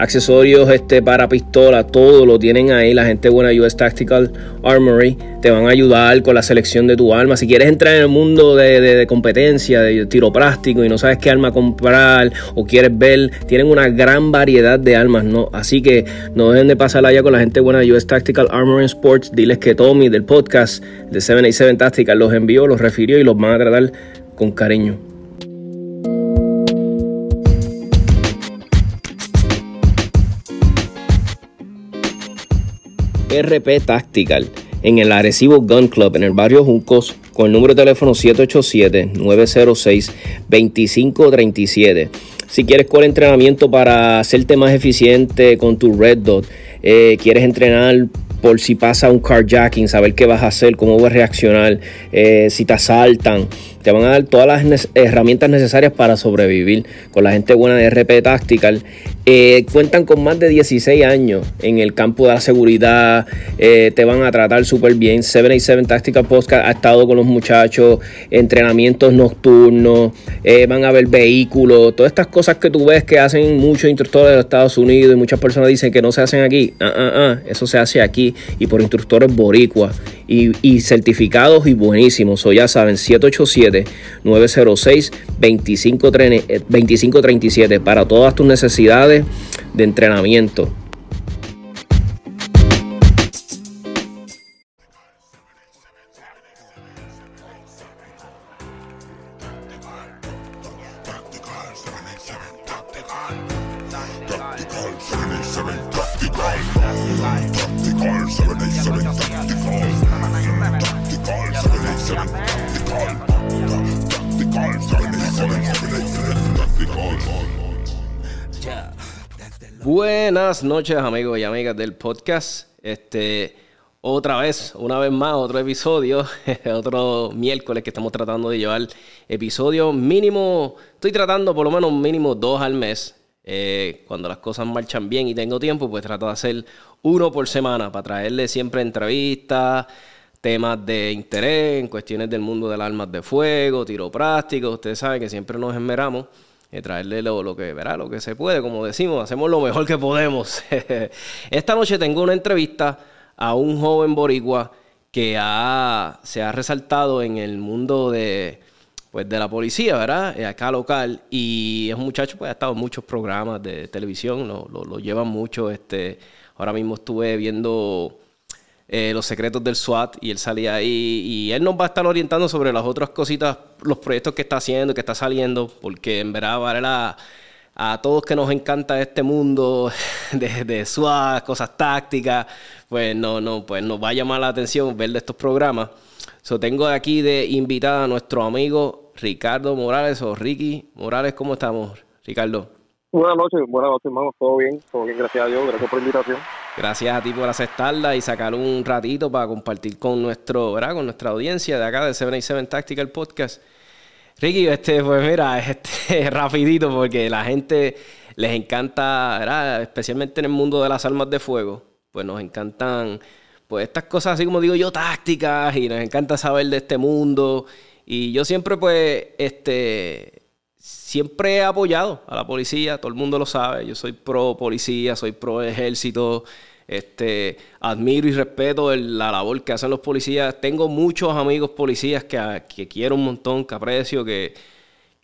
accesorios este, para pistola, todo lo tienen ahí. La gente buena US Tactical Armory te van a ayudar con la selección de tu arma. Si quieres entrar en el mundo de, competencia, de tiro práctico y no sabes qué arma comprar o quieres ver, tienen una gran variedad de armas, ¿no? Así que no dejen de pasar allá con la gente buena de US Tactical Armory Sports. Diles que Tommy del podcast de 787 Tactical los envió, los refirió y los van a tratar con cariño. RP Tactical en el Arecibo Gun Club en el barrio Juncos con el número de teléfono 787-906-2537. Si quieres con entrenamiento para hacerte más eficiente con tu Red Dot, eh, quieres entrenar por si pasa un carjacking, saber qué vas a hacer, cómo vas a reaccionar, eh, si te asaltan. Te van a dar todas las herramientas necesarias para sobrevivir con la gente buena de RP Tactical. Eh, cuentan con más de 16 años en el campo de la seguridad. Eh, te van a tratar súper bien. 787 Tactical Podcast ha estado con los muchachos. Entrenamientos nocturnos. Eh, van a ver vehículos. Todas estas cosas que tú ves que hacen muchos instructores de los Estados Unidos y muchas personas dicen que no se hacen aquí. Ah, ah, ah. Eso se hace aquí y por instructores boricuas y, certificados y buenísimos. O ya saben, 787-906-2537 para todas tus necesidades de entrenamiento. Buenas noches, amigos y amigas del podcast. Este, otra vez, una vez más, otro episodio, otro miércoles que estamos tratando de llevar episodio mínimo. Estoy tratando por lo menos mínimo dos al mes. Eh, cuando las cosas marchan bien y tengo tiempo, pues trato de hacer uno por semana para traerle siempre entrevistas, temas de interés en cuestiones del mundo de las armas de fuego, tiro práctico. Ustedes saben que siempre nos esmeramos y traerle lo, que verá, lo que se puede, como decimos, hacemos lo mejor que podemos. Esta noche tengo una entrevista a un joven boricua que ha, se ha resaltado en el mundo de, pues, de la policía, ¿verdad? Eh, acá local. Y es un muchacho, pues ha estado en muchos programas de televisión, lo, lo, lo llevan mucho. Este, ahora mismo estuve viendo eh, los secretos del SWAT y él salía ahí y él nos va a estar orientando sobre las otras cositas, los proyectos que está haciendo, que está saliendo, porque en verdad vale a, a todos que nos encanta este mundo de, de SWAT, cosas tácticas, pues no, no, pues nos va a llamar la atención ver de estos programas. So, tengo aquí de invitada a nuestro amigo Ricardo Morales o Ricky Morales, ¿cómo estamos, Ricardo? Buenas noches, buenas noches, hermano. Todo bien, todo bien, gracias a Dios. Gracias por la invitación. Gracias a ti por aceptarla y sacar un ratito para compartir con nuestro, ¿verdad? Con nuestra audiencia de acá de 77 Tactical Podcast. Ricky, este, pues mira, este rapidito porque la gente les encanta, ¿verdad? Especialmente en el mundo de las armas de fuego, pues nos encantan, pues estas cosas así como digo yo, tácticas y nos encanta saber de este mundo. Y yo siempre, pues, este, siempre he apoyado a la policía, todo el mundo lo sabe, yo soy pro policía, soy pro ejército, Este, admiro y respeto la labor que hacen los policías. Tengo muchos amigos policías que, que quiero un montón, que aprecio, que,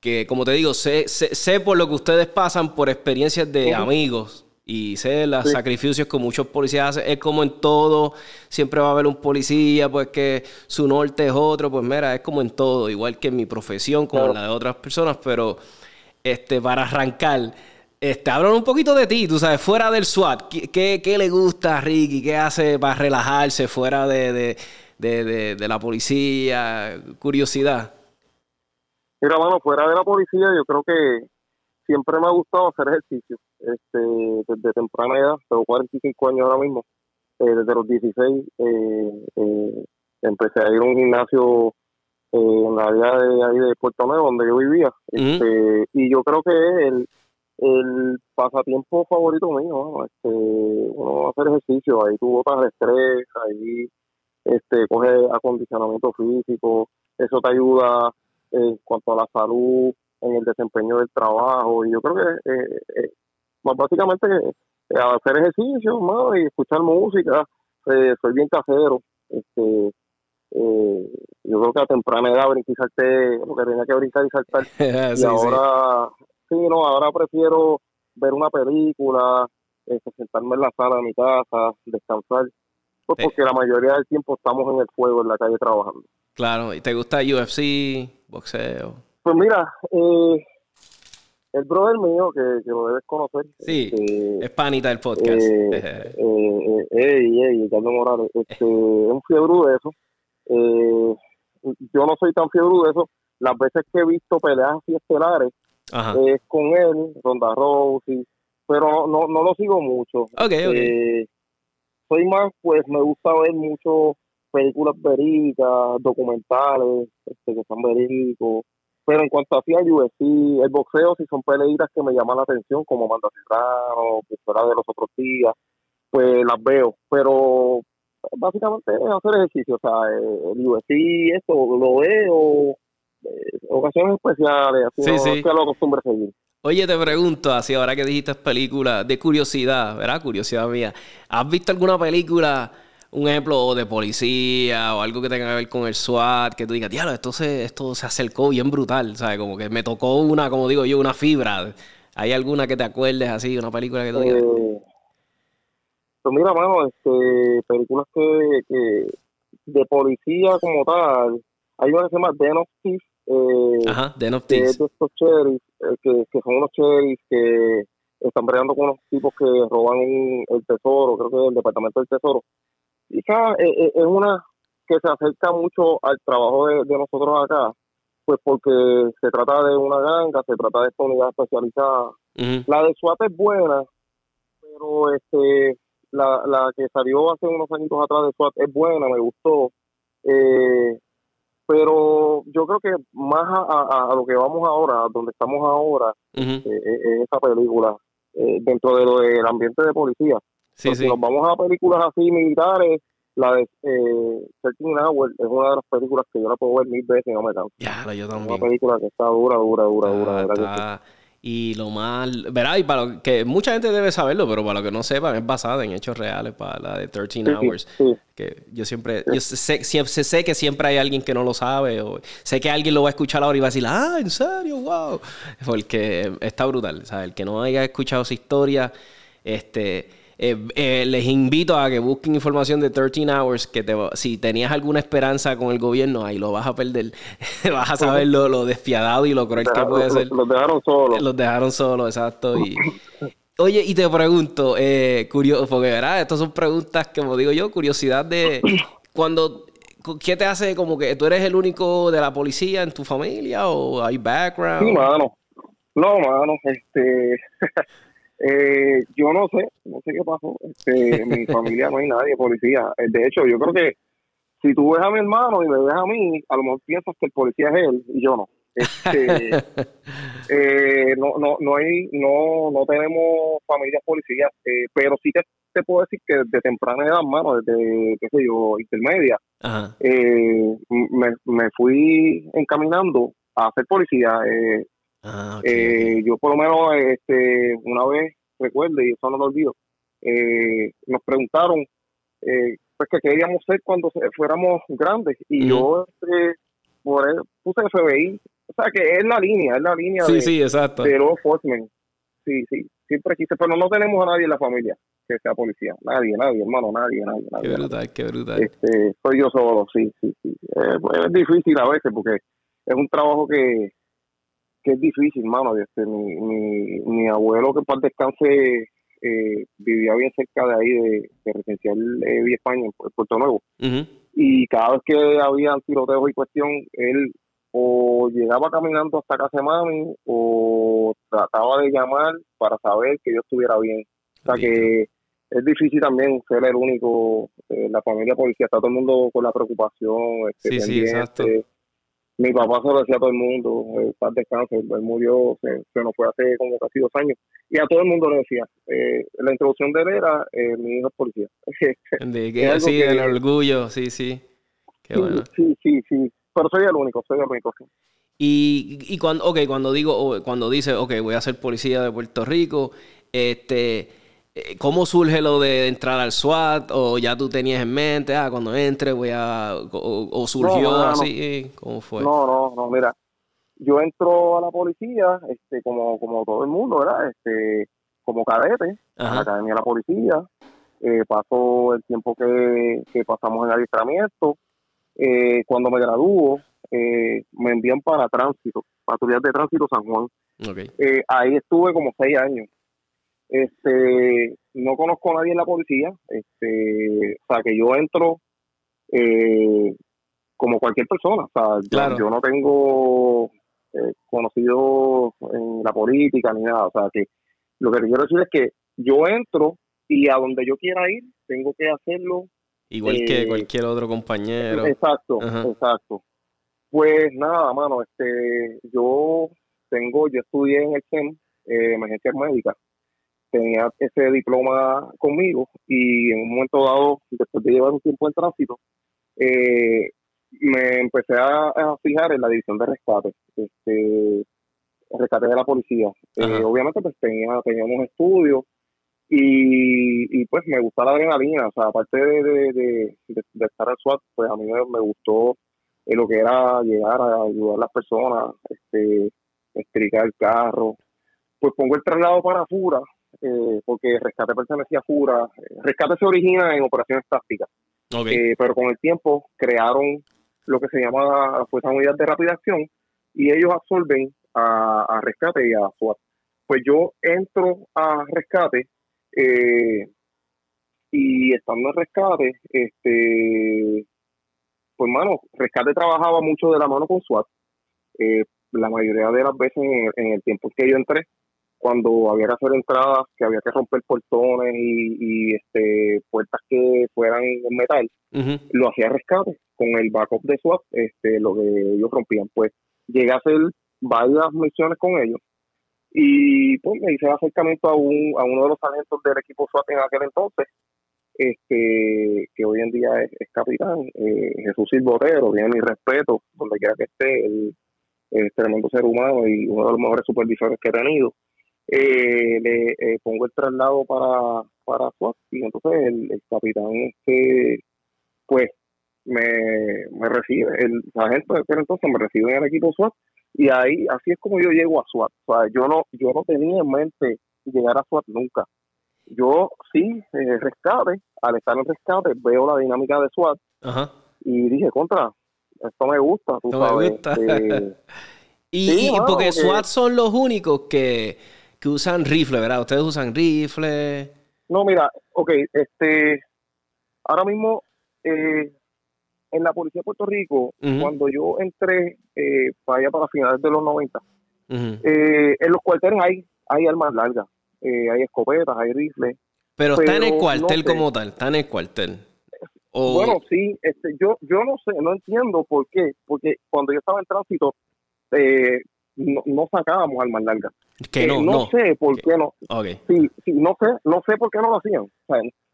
que como te digo, sé, sé, por lo que ustedes pasan por experiencias de amigos y sé los sacrificios que muchos policías hacen. Es como en todo, siempre va a haber un policía, pues que su norte es otro, pues mira, es como en todo, igual que en mi profesión, como en la de otras personas, pero este, para arrancar, este, un poquito de ti, tú sabes, fuera del SWAT, ¿qué, qué, le gusta a Ricky? ¿Qué hace para relajarse fuera de, de la policía? Curiosidad. Mira, mano, fuera de la policía, yo creo que siempre me ha gustado hacer ejercicio. Este, desde temprana edad, tengo 45 años ahora mismo. Eh, desde los 16 eh, eh, empecé a ir a un gimnasio en la área de ahí de Puerto Nuevo, donde yo vivía. Este, y yo creo que es el, el pasatiempo favorito mío, este, uno hacer ejercicio, ahí tú botas de estrés, ahí este, coge acondicionamiento físico, eso te ayuda en cuanto a la salud, en el desempeño del trabajo. Y yo creo que eh, eh básicamente eh, hacer ejercicio y escuchar música. Eh, soy bien casero. Este, yo creo que a temprana edad brinqué lo que tenía que brincar y saltar. y ahora, sí. no, ahora prefiero ver una película, este, sentarme en la sala de mi casa, descansar. Pues porque la mayoría del tiempo estamos en el fuego, en la calle trabajando. Claro, ¿y te gusta UFC, boxeo? Pues mira, eh, el brother mío, que, lo debes conocer. Sí, este, es panita del podcast. Eh, eh, eh, ey, ey, Carlos Morales. Este, es un fiebre de eso. Eh, yo no soy tan fiebre de eso. Las veces que he visto peleas así estelares es con él, Ronda Rousey, pero no, no, lo sigo mucho. Okay, okay. soy más, pues me gusta ver mucho películas verídicas, documentales, este, que son verídicos pero en cuanto a el UFC, el boxeo, si son peleitas que me llaman la atención, como Manda Serrano, que fuera de los otros días, pues las veo. Pero básicamente es hacer ejercicio. O sea, el UFC, esto lo veo, eh, ocasiones especiales, así sí, no, lo acostumbro a seguir. Oye, te pregunto, así ahora que dijiste películas de curiosidad, ¿verdad? Curiosidad mía. ¿Has visto alguna película un ejemplo de policía o algo que tenga que ver con el SWAT, que tú digas, diablo, esto se, esto se acercó bien brutal, ¿sabes? Como que me tocó una, como digo yo, una fibra. ¿Hay alguna que te acuerdes así, una película que tú digas? Eh, pues mira, mano, este, películas que, que de policía como tal, hay una que se llama Den of Thieves. Eh, Ajá, Den of. Que es de estos sheriffs, eh, que, que son unos sheriffs que están peleando con unos tipos que roban el tesoro, creo que es el departamento del tesoro quizás eh, eh, es una que se acerca mucho al trabajo de, nosotros acá, pues porque se trata de una ganga, se trata de esta unidad especializada. La de SWAT es buena, pero este la, la que salió hace unos años atrás de SWAT es buena, me gustó. Eh, pero yo creo que más a, lo que vamos ahora, donde estamos ahora, es esa película, dentro de lo del ambiente de policía. Si nos vamos a películas así militares, la de eh, 13 Hours es una de las películas que yo la puedo ver mil veces y no me canso. Ya, yo también. Una película que está dura, dura, dura, dura. Y lo más, verá, y para lo que mucha gente debe saberlo, pero para lo que no sepan, es basada en hechos reales, para la de 13 Hours. Que yo siempre, yo sé, sé, que siempre hay alguien que no lo sabe, o sé que alguien lo va a escuchar ahora y va a decir, ah, en serio, wow. Porque está brutal, sea, el que no haya escuchado esa historia, este eh, eh, les invito a que busquen información de 13 Hours, que te, si tenías alguna esperanza con el gobierno, ahí lo vas a perder. vas a saber lo, despiadado y lo cruel que puede ser. Los dejaron solos. Los dejaron solos, exacto. Y, oye, y te pregunto, eh, curioso, porque verás, estas son preguntas, como digo yo, curiosidad de cuando... ¿Qué te hace como que tú eres el único de la policía en tu familia o hay background? Sí, mano. No, mano, este... Eh, yo no sé, no sé qué pasó. Este, en mi familia no hay nadie policía. Eh, de hecho, yo creo que si tú ves a mi hermano y me ves a mí, a lo mejor piensas que el policía es él y yo no. Este, eh, no, no, no hay, no, no tenemos familias policías, eh, pero sí que te puedo decir que desde temprana edad, mano, desde, qué sé yo, intermedia, me, me fui encaminando a ser policía. Ah, eh, yo por lo menos este, una vez recuerdo, y eso no lo olvido, eh, nos preguntaron eh, pues que queríamos ser cuando fuéramos grandes y yo este, por él, puse FBI, o sea que es la línea, es la línea de, sí, exacto. de los Sí, sí, siempre quise, pero no tenemos a nadie en la familia que sea policía, nadie, nadie, hermano, nadie, nadie. nadie qué brutal, qué brutal. Este, soy yo solo, sí, sí, sí. es difícil a veces porque es un trabajo que, que es difícil, hermano. Este, mi, mi, mi abuelo, que para descanse, eh, vivía bien cerca de ahí, de, de Residencial eh, Villa España, en Puerto Nuevo. Y cada vez que había tiroteos y cuestión, él o llegaba caminando hasta casa de mami o trataba de llamar para saber que yo estuviera bien. O sea que es difícil también ser el único, eh, la familia policía, está todo el mundo con la preocupación. Este, sí, sí, exacto mi papá se lo decía a todo el mundo, el paz descanse, él murió, se, nos fue hace como casi dos años, y a todo el mundo le decía, eh, la introducción de él era, eh, mi hijo es policía. de que, sí, el orgullo, sí, sí, qué bueno. Sí, sí, sí, pero soy el único, soy el único, Y, y cuando, okay, cuando digo, cuando dice, ok, voy a ser policía de Puerto Rico, este eh, ¿Cómo surge lo de entrar al SWAT? ¿O ya tú tenías en mente, ah, cuando entre voy a... o, surgió así? ¿Cómo fue? No, no, no, mira. Yo entro a la policía, este, como, como todo el mundo, ¿verdad? Este, como cadete, a la Academia de la Policía. Eh, pasó el tiempo que, pasamos en adiestramiento. Eh, cuando me gradúo, eh, me envían para tránsito, patrullas de tránsito San Juan. Eh, ahí estuve como seis años. Este, no conozco a nadie en la policía, este, o sea, que yo entro eh, como cualquier persona, o sea, yo, no tengo eh, conocido en la política ni nada, o sea, que lo que quiero decir es que yo entro y a donde yo quiera ir, tengo que hacerlo. Igual que eh, cualquier otro compañero. Exacto, exacto. Pues nada, mano, este, yo tengo, yo estudié en el CEM, eh, emergencias médicas, tenía ese diploma conmigo y en un momento dado, después de llevar un tiempo en tránsito, eh, me empecé a, fijar en la división de rescate, este, rescate de la policía. Eh, obviamente pues tenía, teníamos estudios y, y pues me gusta la adrenalina, o sea, aparte de, de, estar al SWAT, pues a mí me, gustó eh, lo que era llegar a ayudar a las personas, este, estricar el carro. Pues pongo el traslado para Fura, eh, porque Rescate pertenecía a Fura. Rescate se origina en operaciones tácticas, eh, pero con el tiempo crearon lo que se llama la Fuerza Unidad de Rápida Acción y ellos absorben a, Rescate y a SWAT. Pues yo entro a Rescate eh, y estando en Rescate, este, pues mano, Rescate trabajaba mucho de la mano con SWAT. la mayoría de las veces en, en el tiempo que yo entré, cuando había que hacer entradas, que había que romper portones y, este puertas que fueran en metal, lo hacía rescate con el backup de SWAT, este, lo que ellos rompían. Pues llegué a hacer varias misiones con ellos y pues me hice acercamiento a, un, a uno de los talentos del equipo SWAT en aquel entonces, este que hoy en día es, capitán, eh, Jesús Silbotero, tiene mi respeto, donde quiera que esté, es tremendo ser humano y uno de los mejores supervisores que he tenido eh, le eh, pongo el traslado para, para SWAT y entonces el, capitán este pues me, me recibe, el sargento de entonces me recibe en el equipo SWAT y ahí así es como yo llego a SWAT. O sea, yo no, yo no tenía en mente llegar a SWAT nunca. Yo sí, eh, rescate, al estar en rescate veo la dinámica de SWAT y dije, contra, esto me gusta, tú sabes. Eh, y, porque SWAT son los únicos que que usan rifle, ¿verdad? ¿Ustedes usan rifle? No, mira, ok, este, ahora mismo eh, en la policía de Puerto Rico, cuando yo entré eh, para allá para finales de los 90, eh, en los cuarteles hay, hay armas largas, eh, hay escopetas, hay rifles. Pero, está en el cuartel como tal, está en el cuartel. Bueno, sí, este, yo, yo no sé, no entiendo por qué, porque cuando yo estaba en tránsito, eh, no, no sacábamos armas largas. Que eh, no, no, sé por qué no. Sí, sí, no sé, no sé por qué no lo hacían.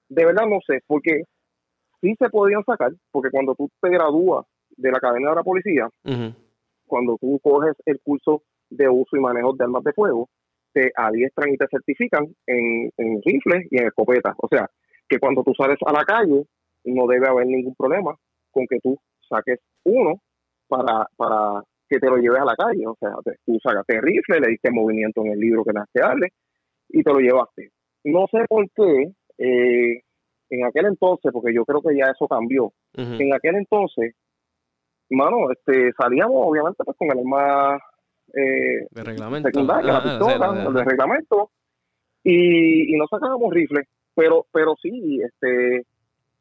de verdad no sé, porque sí se podían sacar, porque cuando tú te gradúas de la cadena de la policía, cuando tú coges el curso de uso y manejo de armas de fuego, te adiestran y te certifican en, en rifles y en escopetas. O sea, que cuando tú sales a la calle no debe haber ningún problema con que tú saques uno para, para que te lo lleves a la calle. O sea, tú sacaste rifle, le diste movimiento en el libro que te darle y te lo llevaste. No sé por qué, eh, en aquel entonces, porque yo creo que ya eso cambió, en aquel entonces, mano, este, salíamos obviamente pues con el arma eh, de reglamento. secundaria, la pistola, el de reglamento, y, y no sacábamos rifles, pero, pero sí, este,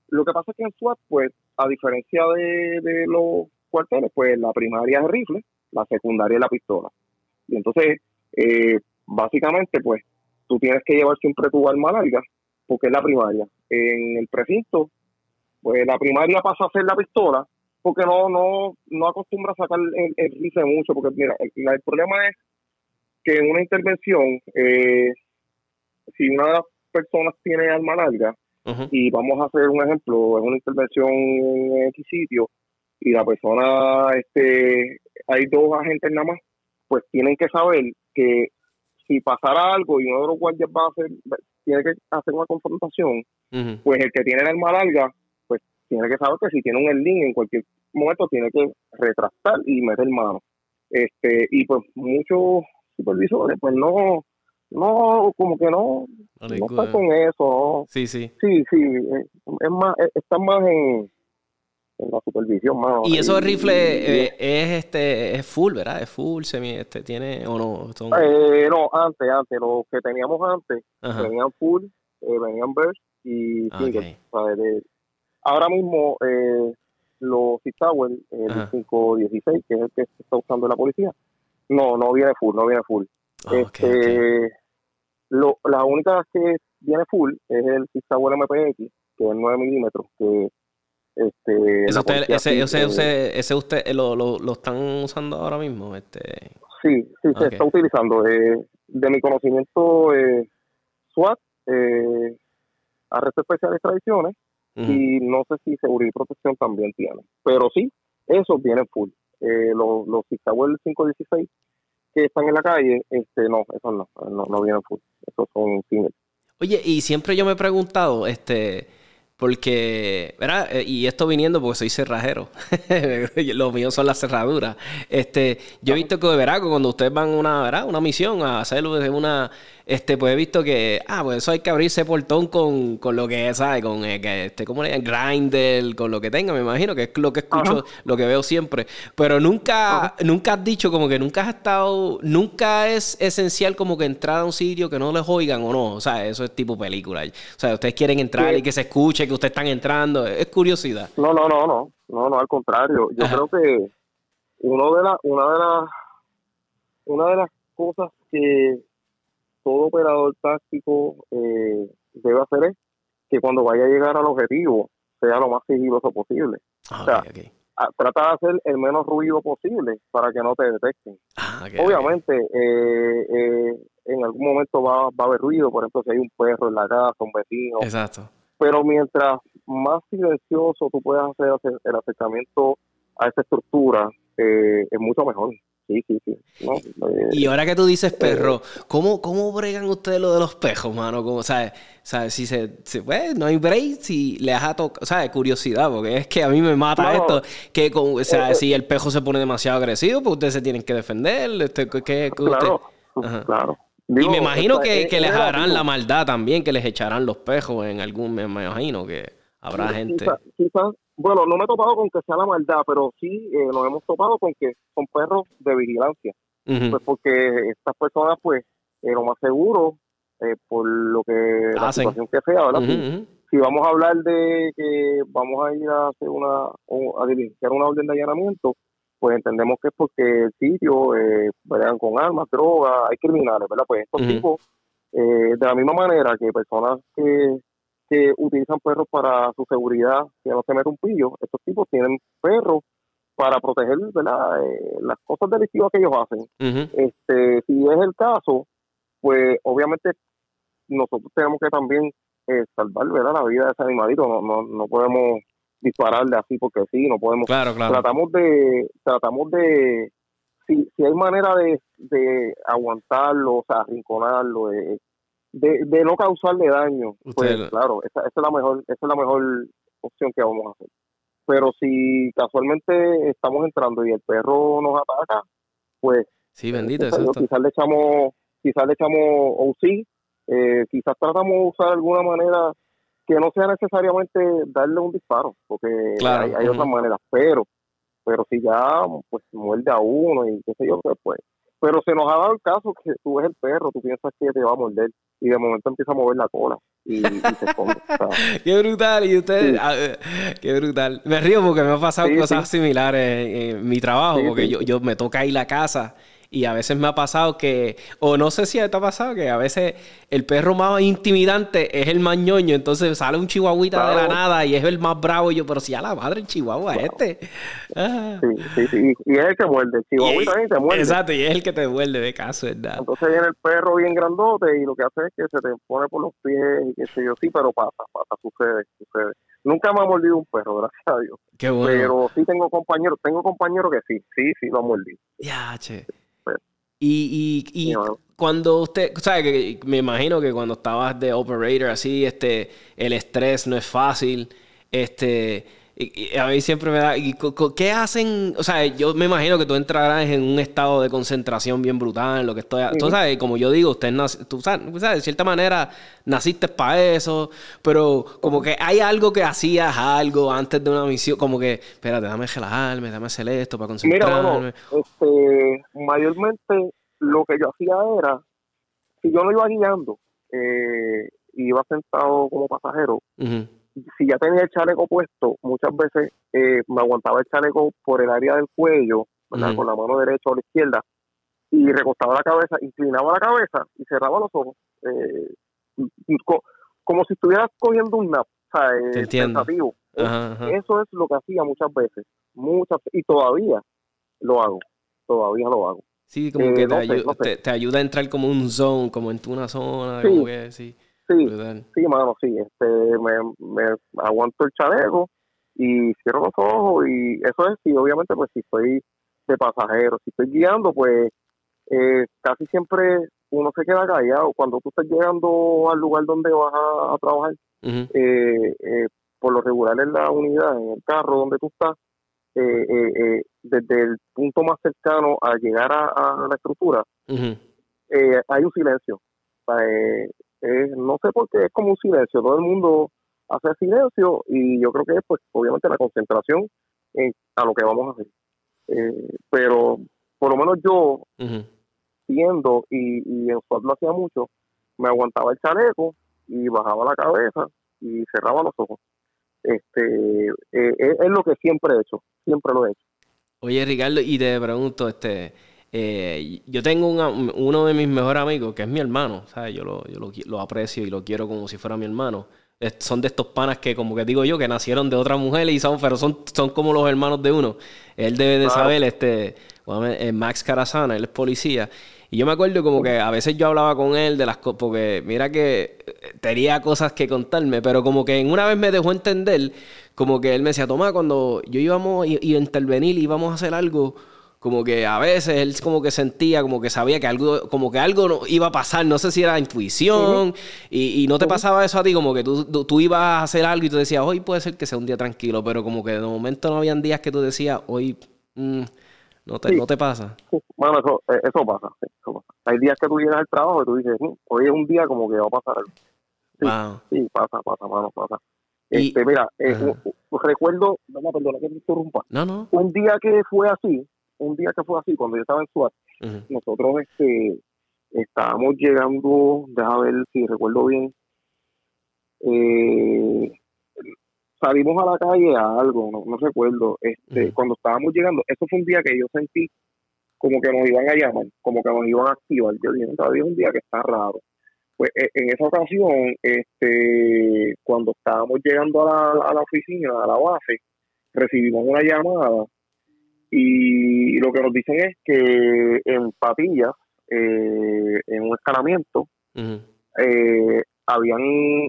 lo que pasa es que en SWAT, pues, a diferencia de, de los cuarteles, pues la primaria es el rifle, la secundaria es la pistola. Y entonces, eh, básicamente, pues, tú tienes que llevar siempre tu arma larga, porque es la primaria. En el precinto, pues la primaria pasa a ser la pistola, porque no no no acostumbra a sacar el, rifle mucho, porque mira, el, problema es que en una intervención, eh, si una de las personas tiene arma larga, y vamos a hacer un ejemplo, es una intervención en X sitio, y la persona, este, hay dos agentes nada más, pues tienen que saber que si pasara algo y uno de los guardias va a hacer, tiene que hacer una confrontación, pues el que tiene el arma larga, pues tiene que saber que si tiene un link en cualquier momento tiene que retractar y meter mano. Este, y pues muchos supervisores, pues no, no, como que no, no, está con eso. Sí, sí. Sí, sí, es más, están más en la supervisión más. Y esos rifles eh, es este es full, ¿verdad? Es full, semi, este tiene o no. Eh, no, antes, antes, los que teníamos antes venían full, eh, venían burst y single. ahora mismo eh, los Six Tower, el 516, que es el que está usando la policía, no, no viene full, no viene full. este, Lo, la única que viene full es el Six Tower MPX, que es 9 milímetros, que este, ese, ese, ese, usted eh, lo, lo, lo, están usando ahora mismo. Este... Sí, sí, se está utilizando. Eh, de mi conocimiento, eh, SWAT, eh, arresto especial de extradiciones, y no sé si seguridad y protección también tiene. Pero sí, esos vienen full. Eh, los los 516 que están en la calle, este no, esos no, no, no vienen full. Esos son singles. Oye, y siempre yo me he preguntado, este porque, ¿verdad? Eh, y esto viniendo porque soy cerrajero. Lo mío son las cerraduras. Este, yo he visto que, ¿verdad? Cuando ustedes van a una, ¿verdad? una misión a hacerlo desde una este, pues he visto que, ah, pues eso hay que abrirse portón con, con lo que es, ¿sabes? Con, eh, este, ¿cómo le llaman? Grindel, con lo que tenga, me imagino, que es lo que escucho, lo que veo siempre. Pero nunca, nunca has dicho como que nunca has estado, nunca es esencial como que entrar a un sitio que no les oigan o no. O sea, eso es tipo película. O sea, ustedes quieren entrar y que se escuche que ustedes están entrando. Es curiosidad. No, no, no, no. No, no, al contrario. Yo creo que uno de la, una de las una de las cosas que todo operador táctico eh, debe hacer es que cuando vaya a llegar al objetivo sea lo más sigiloso posible. Ah, o sea, trata de hacer el menos ruido posible para que no te detecten. Ah, Obviamente, eh, eh, en algún momento va, va a haber ruido, por ejemplo, si hay un perro en la casa, un vecino. Exacto. Pero mientras más silencioso tú puedas hacer el acercamiento a esa estructura, es mucho mejor. Sí, sí, sí. Eh, y ahora que tú dices perro, ¿cómo, ¿cómo bregan ustedes lo de los pejos, mano? ¿Cómo, ¿sabes? ¿Sabes? Si se, pues, no hay break, si le has tocado, ¿sabes? Curiosidad, porque es que a mí me mata esto, que con, o sea, eh, eh. si el pejo se pone demasiado agresivo, pues ustedes se tienen que defender. Este, que, claro, claro. Y me imagino que, que les harán la maldad también, que les echarán los pejos en algún, me imagino que habrá gente. Quizás bueno, no me he topado con que sea la maldad, pero sí eh, nos hemos topado con que son perros de vigilancia. Pues porque estas personas, pues, eh, lo más seguro, eh, por lo que la situación que sea, ¿verdad? si, vamos a hablar de que vamos a ir a hacer una, a diligenciar una orden de allanamiento, pues entendemos que es porque el sitio eh, con armas, drogas, hay criminales, ¿verdad? Pues estos tipos, de la misma manera que personas que que utilizan perros para su seguridad, que no se mete un pillo. Estos tipos tienen perros para proteger ¿verdad? Eh, las cosas delictivas que ellos hacen. este Si es el caso, pues obviamente nosotros tenemos que también eh, salvar ¿verdad? la vida de ese animalito. No, no, no podemos dispararle así porque sí, no podemos. Claro, claro. Tratamos de, tratamos de, si, si hay manera de, de aguantarlo, o sea, arrinconarlo, de, de, no causarle daño, pues claro, esa, esa, es la mejor, esa es la mejor opción que vamos a hacer. Pero si casualmente estamos entrando y el perro nos ataca, pues sí, bendito, quizás le echamos, quizás le echamos OC, eh, quizás tratamos de usar alguna manera que no sea necesariamente darle un disparo, porque hay, otras maneras, pero pero si ya pues muerde a uno y qué sé yo, pues, pues pero se nos ha dado el caso que tú ves el perro, tú piensas que te va a morder y de momento empieza a mover la cola y, se esconde. qué brutal, y ustedes, qué brutal. Me río porque me han pasado cosas similares en, mi trabajo, porque yo, yo me toca ir a casa y a veces me ha pasado que, o no sé si te ha pasado, que a veces el perro más intimidante es el más ñoño. Entonces sale un chihuahuita de la nada y es el más bravo. Y yo, pero si a la madre el chihuahua este. Ah. Sí, sí, sí. Y es el que muerde. El chihuahuita también te muerde. Exacto, y es el que te muerde, de caso, ¿verdad? Entonces viene el perro bien grandote y lo que hace es que se te pone por los pies y qué sé yo. Sí, pero pasa, pasa, sucede, sucede. Nunca me ha mordido un perro, gracias a Dios. Qué bueno. Pero sí tengo compañeros, tengo compañeros que sí, sí, sí lo han mordido. Ya, che. Y, y, y cuando usted, ¿sabe? Que me imagino que cuando estabas de operator así, este, el estrés no es fácil. Este, y, a mí siempre me da. Y, ¿Qué hacen? O sea, yo me imagino que tú entrarás en un estado de concentración bien brutal, lo que estoy. Tú sabes, como yo digo, usted tú sabes, de cierta manera naciste para eso, pero como que hay algo que hacías algo antes de una misión, como que, espérate, déjame relajarme, déjame hacer esto para concentrarme. Mira, bueno, este, mayormente lo que yo hacía era, si yo no iba guiando, eh, iba sentado como pasajero si ya tenía el chaleco puesto, muchas veces eh, me aguantaba el chaleco por el área del cuello, con la mano derecha o la izquierda, y recostaba la cabeza, inclinaba la cabeza y cerraba los ojos, eh, como si estuviera cogiendo un nap, o sea, eh, Eso es lo que hacía muchas veces, muchas y todavía lo hago, todavía lo hago. Sí, como que te, ayuda a entrar como un zone, como en una zona, como que, sí. Sí, sí, mano, sí. Este, me, me aguanto el chaleco y cierro los ojos y eso es, y obviamente, pues si estoy de pasajero, si estoy guiando, pues eh, casi siempre uno se queda callado. Cuando tú estás llegando al lugar donde vas a, trabajar, eh, eh, por lo regular en la unidad, en el carro donde tú estás, desde el punto más cercano a llegar a, la estructura, hay un silencio. O no sé por qué es como un silencio, todo el mundo hace silencio y yo creo que es pues obviamente la concentración en, a lo que vamos a hacer. Eh, pero por lo menos yo, viendo y, y en lo hacía mucho, me aguantaba el chaleco y bajaba la cabeza y cerraba los ojos. Este eh, es, lo que siempre he hecho, siempre lo he hecho. Oye, Ricardo, y te pregunto, este, eh, yo tengo uno de mis mejores amigos, que es mi hermano, ¿sabes? Yo, lo, yo lo, aprecio y lo quiero como si fuera mi hermano. son de estos panas que, como que digo yo, que nacieron de otra mujer y son, pero son, son como los hermanos de uno. Él debe de saber, este, eh, Max Carazana, él es policía. Y yo me acuerdo como que a veces yo hablaba con él de las cosas, porque mira que eh, tenía cosas que contarme, pero como que en una vez me dejó entender, como que él me decía, toma, cuando yo íbamos a intervenir y íbamos a hacer algo, como que a veces él como que sentía, como que sabía que algo, como que algo iba a pasar, no sé si era intuición, y, no te pasaba eso a ti, como que tú, tú, ibas a hacer algo y tú decías, hoy puede ser que sea un día tranquilo, pero como que de momento no habían días que tú decías, hoy mm, no, te, no te pasa. Bueno, eso, eh, eso, pasa, Hay días que tú llegas al trabajo y tú dices, mm, hoy es un día como que va a pasar algo. Sí, pasa, pasa, mano, pasa. Este, mira, eh, recuerdo, no, perdona que me interrumpa. No, no. Un día que fue así, un día que fue así, cuando yo estaba en SWAT, nosotros este, estábamos llegando, déjame ver si recuerdo bien, eh, salimos a la calle a algo, no, recuerdo, este, cuando estábamos llegando, eso fue un día que yo sentí como que nos iban a llamar, como que nos iban a activar, yo dije, todavía es un día que está raro. Pues e, en esa ocasión, este, cuando estábamos llegando a la, a la oficina, a la base, recibimos una llamada y lo que nos dicen es que en Patillas, eh, en un escalamiento, eh, habían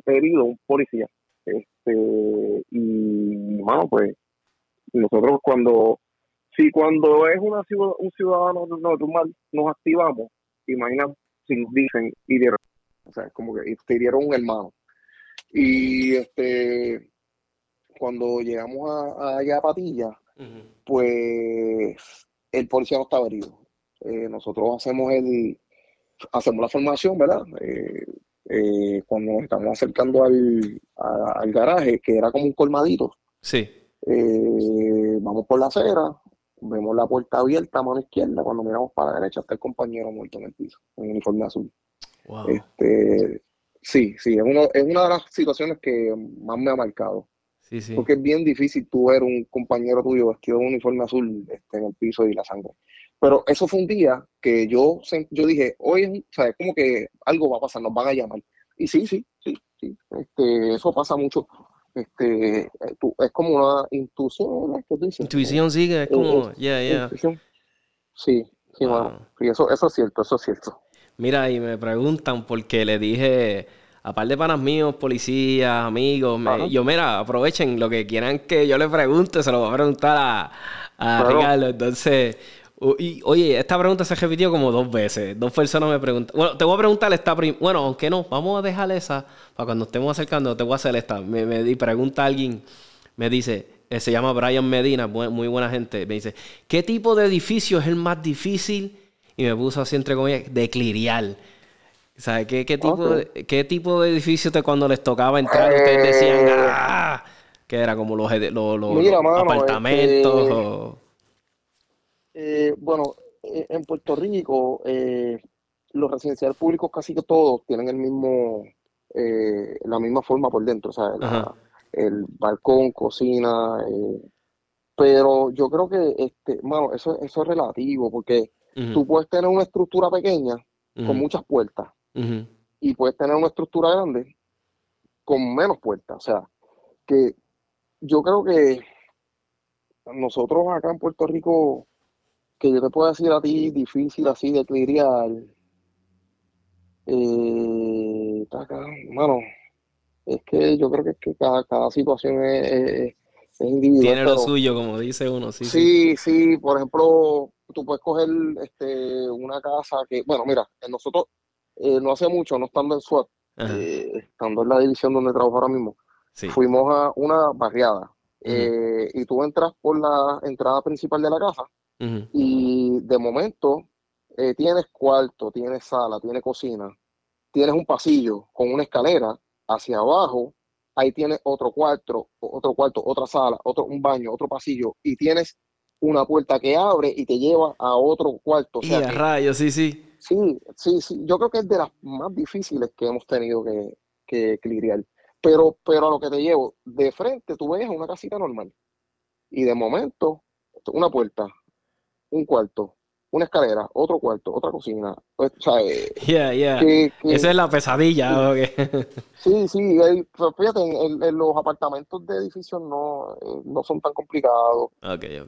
herido un policía. Este, y bueno, pues nosotros cuando si cuando es una un ciudadano normal nos activamos, imagina si nos dicen y o sea, como que te dieron un hermano. Y este cuando llegamos a, allá a Patilla, pues el policía no estaba herido. Eh, nosotros hacemos el hacemos la formación, ¿verdad? Eh, eh, cuando nos estamos acercando al, al, garaje, que era como un colmadito. Sí. vamos por la acera, vemos la puerta abierta a mano izquierda, cuando miramos para la derecha está el compañero muerto en el piso, en uniforme azul. Este, sí, sí, es, uno, es una de las situaciones que más me ha marcado. Sí, sí. Porque es bien difícil tú ver un compañero tuyo vestido de un uniforme azul este, en el piso y la sangre. Pero eso fue un día que yo, yo dije, hoy es, como que algo va a pasar, nos van a llamar. Y sí, sí, sí, sí. Este, eso pasa mucho este, es como una intuición, Intuición, sí, es como, ya, ya. Sí, sí, eso, eso es cierto, eso es cierto. Mira, y me preguntan porque le dije, a par de panas míos, policías, amigos, yo, mira, aprovechen lo que quieran que yo le pregunte, se lo voy a preguntar a, a Ricardo. Entonces, oye, esta pregunta se repitió como dos veces. Dos personas me preguntan. Bueno, te voy a preguntar esta. Bueno, aunque no, vamos a dejar esa para cuando estemos acercando. Te voy a hacer esta. Me, me pregunta alguien, me dice, eh, se llama Brian Medina, muy buena gente. Me dice, ¿qué tipo de edificio es el más difícil? Y me puso así entre comillas, de clirial. ¿Sabes qué, qué, tipo de, qué tipo de edificio te, cuando les tocaba entrar ustedes decían, eh, ¡ah! Que era como los, apartamentos. o... Eh, bueno, eh, en Puerto Rico, eh, los residenciales públicos casi que todos tienen el mismo, la misma forma por dentro, o sea, el balcón, cocina, pero yo creo que, este, mano, eso, eso es relativo, porque tú puedes tener una estructura pequeña con muchas puertas y puedes tener una estructura grande con menos puertas, o sea, que yo creo que nosotros acá en Puerto Rico que yo te puedo decir a ti difícil así de cliriar, eh, mano, es que yo creo que, que cada, cada, situación es, individual. Tiene lo suyo, como dice uno, sí. Sí, sí, por ejemplo, tú puedes coger este, una casa que, bueno, mira, nosotros eh, no hace mucho, no estando en SWAT, eh, estando en la división donde trabajo ahora mismo, fuimos a una barriada. Eh, y tú entras por la entrada principal de la casa y de momento tienes cuarto, tienes sala, tienes cocina, tienes un pasillo con una escalera hacia abajo, ahí tienes otro cuarto, otro cuarto, otra sala, otro un baño, otro pasillo y tienes una puerta que abre y te lleva a otro cuarto. y a rayos, sí, sí. Sí, sí, sí. Yo creo que es de las más difíciles que hemos tenido que, que Pero, pero a lo que te llevo, de frente tú ves una casita normal. Y de momento, una puerta, un cuarto, una escalera, otro cuarto, otra cocina. Pues, o eh, Esa es la pesadilla. sí, sí. fíjate, en, los apartamentos de edificios no, eh, no son tan complicados.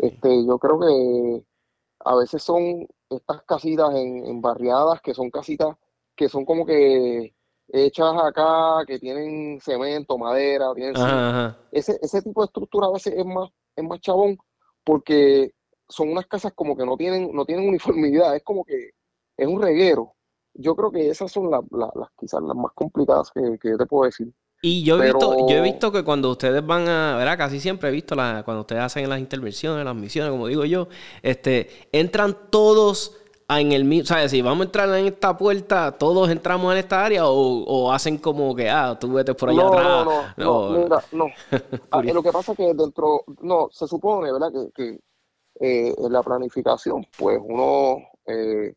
Este, yo creo que a veces son estas casitas en, barriadas que son casitas que son como que hechas acá, que tienen cemento, madera, Ese, ese tipo de estructura a veces es más, es más chabón porque son unas casas como que no tienen, no tienen uniformidad, es como que es un reguero. Yo creo que esas son las, quizás las más complicadas que, yo te puedo decir. Y yo he, visto, yo he visto que cuando ustedes van a, ¿verdad? Casi siempre he visto la, cuando ustedes hacen las intervenciones, las misiones, como digo yo, este, entran todos en el mismo, ¿sabes? Si vamos a entrar en esta puerta, todos entramos en esta área o, hacen como que, ah, tú vete por allá atrás. No, no, no, no. Ah, lo que pasa es que dentro, no, se supone, ¿verdad? que eh, en la planificación, pues uno, eh,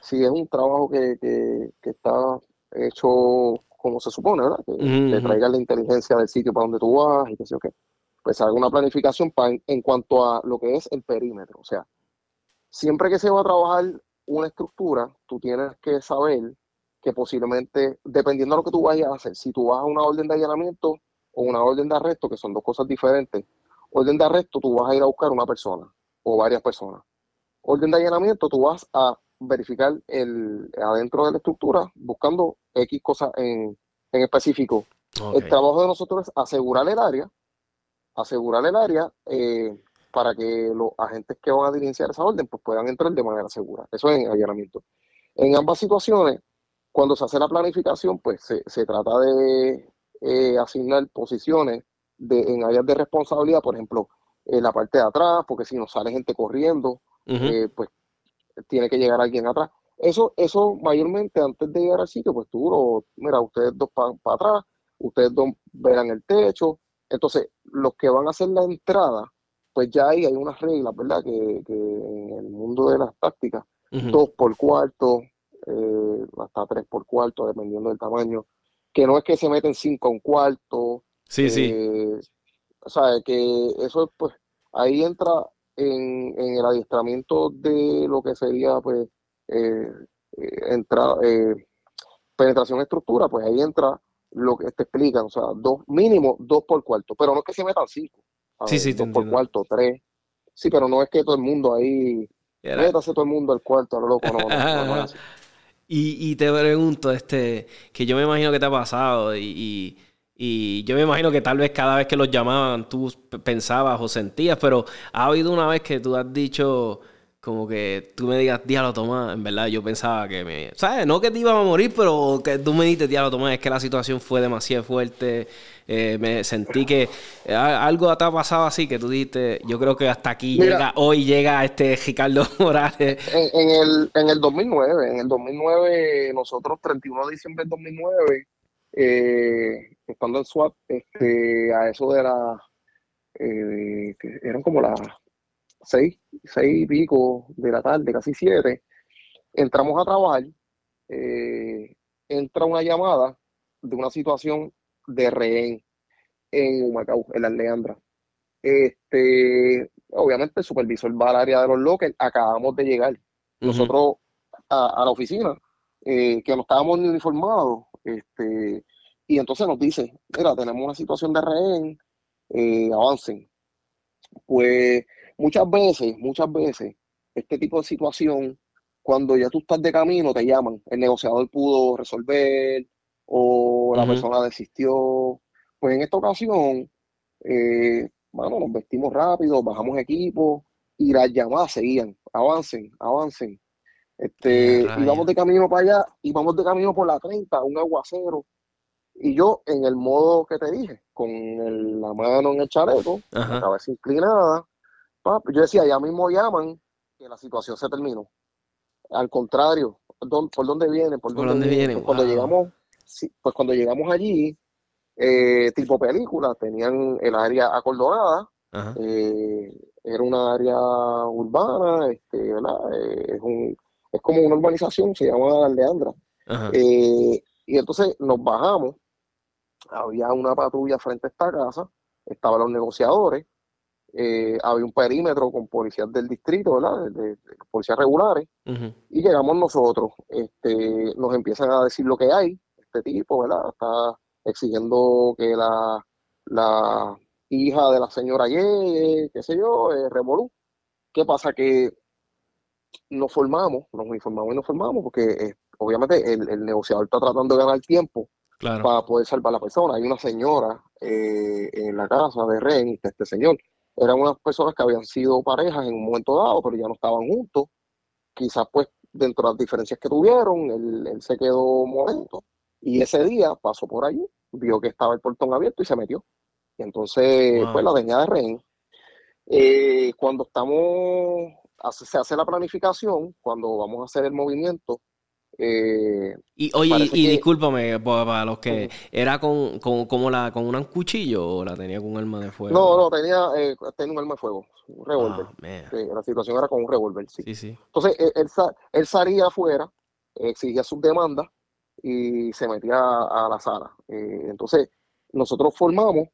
si es un trabajo que, que, está hecho como se supone, ¿verdad? Que traiga la inteligencia del sitio para donde tú vas y que sé yo qué. Pues haga una planificación para en, cuanto a lo que es el perímetro. O sea, siempre que se va a trabajar una estructura, tú tienes que saber que posiblemente, dependiendo de lo que tú vayas a hacer, si tú vas a una orden de allanamiento o una orden de arresto, que son dos cosas diferentes, orden de arresto, tú vas a ir a buscar una persona o varias personas. Orden de allanamiento, tú vas a verificar el adentro de la estructura buscando X cosas en, específico. El trabajo de nosotros es asegurar el área, asegurar el área, eh, para que los agentes que van a diligenciar esa orden pues puedan entrar de manera segura. Eso es en allanamiento. En ambas situaciones, cuando se hace la planificación, pues se, trata de eh, asignar posiciones de, en áreas de responsabilidad, por ejemplo, en la parte de atrás, porque si no sale gente corriendo, eh, pues tiene que llegar alguien atrás. Eso, eso mayormente antes de llegar al sitio, pues tú mira, ustedes dos para atrás, ustedes dos verán el techo. Entonces, los que van a hacer la entrada, pues ya ahí hay unas reglas, ¿verdad? Que, que en el mundo de las tácticas, dos por cuarto, eh, hasta tres por cuarto, dependiendo del tamaño. Que no es que se meten cinco a un cuarto. Sí, sí. Eh, o sea, que eso, pues, ahí entra en, en, el adiestramiento de lo que sería, pues, eh, entra, penetración estructura, pues ahí entra lo que te explican, o sea, dos, mínimo dos por cuarto, pero no es que se metan cinco. Sí, sí, dos por cuarto, tres. Sí, pero no es que todo el mundo ahí, métase todo el mundo al cuarto, a lo loco, no, no, no, Y, y, te pregunto, este, que yo me imagino que te ha pasado y, y, yo me imagino que tal vez cada vez que los llamaban tú pensabas o sentías, pero ha habido una vez que tú has dicho como que tú me digas, diablo Tomás, en verdad yo pensaba que me... ¿Sabes? No que te iba a morir, pero que tú me dijiste, diablo Tomás, es que la situación fue demasiado fuerte, eh, me sentí que eh, algo te ha pasado así, que tú dijiste, yo creo que hasta aquí llega, hoy llega este Ricardo Morales. En, el, en el 2009, en el 2009, nosotros, 31 de diciembre del 2009, eh, estando en SWAT, este, a eso de la... Eh, eran como las seis, seis y pico de la tarde, casi siete, entramos a trabajar, eh, entra una llamada de una situación de rehén en Humacao, en la Leandra. Este, obviamente el supervisor va al área de los lockers, acabamos de llegar. Nosotros a, la oficina, eh, que no estábamos ni uniformados, este, y entonces nos dice, mira, tenemos una situación de rehén, eh, avancen. Pues Muchas veces, muchas veces, este tipo de situación, cuando ya tú estás de camino, te llaman. El negociador pudo resolver o la persona desistió. Pues en esta ocasión, eh, bueno, nos vestimos rápido, bajamos equipo y las llamadas seguían. Avancen, avancen. Este, íbamos de camino para allá, íbamos de camino por la 30, un aguacero. Y yo en el modo que te dije, con la mano en el chaleco, la cabeza inclinada, yo decía, ya mismo llaman que la situación se terminó. Al contrario, ¿por dónde vienen? ¿Por dónde, vienen? Pues cuando llegamos, pues cuando llegamos allí, eh, tipo película, tenían el área acordonada, eh, era una área urbana, este, eh, es, un, es como una urbanización, se llama Leandra. y entonces nos bajamos, había una patrulla frente a esta casa, estaban los negociadores, eh, había un perímetro con policías del distrito, ¿verdad? De, policías regulares, y llegamos nosotros, este, nos empiezan a decir lo que hay, este tipo, ¿verdad? Está exigiendo que la, la hija de la señora llegue, qué sé yo, eh, revolú. ¿Qué pasa? Que nos formamos, nos informamos y nos formamos, porque eh, obviamente el, negociador está tratando de ganar tiempo para poder salvar a la persona. Hay una señora eh, en la casa de Ren, este señor, eran unas personas que habían sido parejas en un momento dado, pero ya no estaban juntos. Quizás pues dentro de las diferencias que tuvieron, él, se quedó molesto y ese día pasó por allí, vio que estaba el portón abierto y se metió. Y entonces pues la tenía de rehén. Eh, cuando estamos, se hace la planificación, cuando vamos a hacer el movimiento, eh, y oye, y, discúlpame para los que era con, como la con un cuchillo o la tenía con un arma de fuego. No, no, tenía, eh, tenía un arma de fuego, un revólver. Ah, la situación era con un revólver, sí. Entonces e, él, él, salía afuera, exigía sus demandas y se metía a, la sala. Eh, entonces nosotros formamos,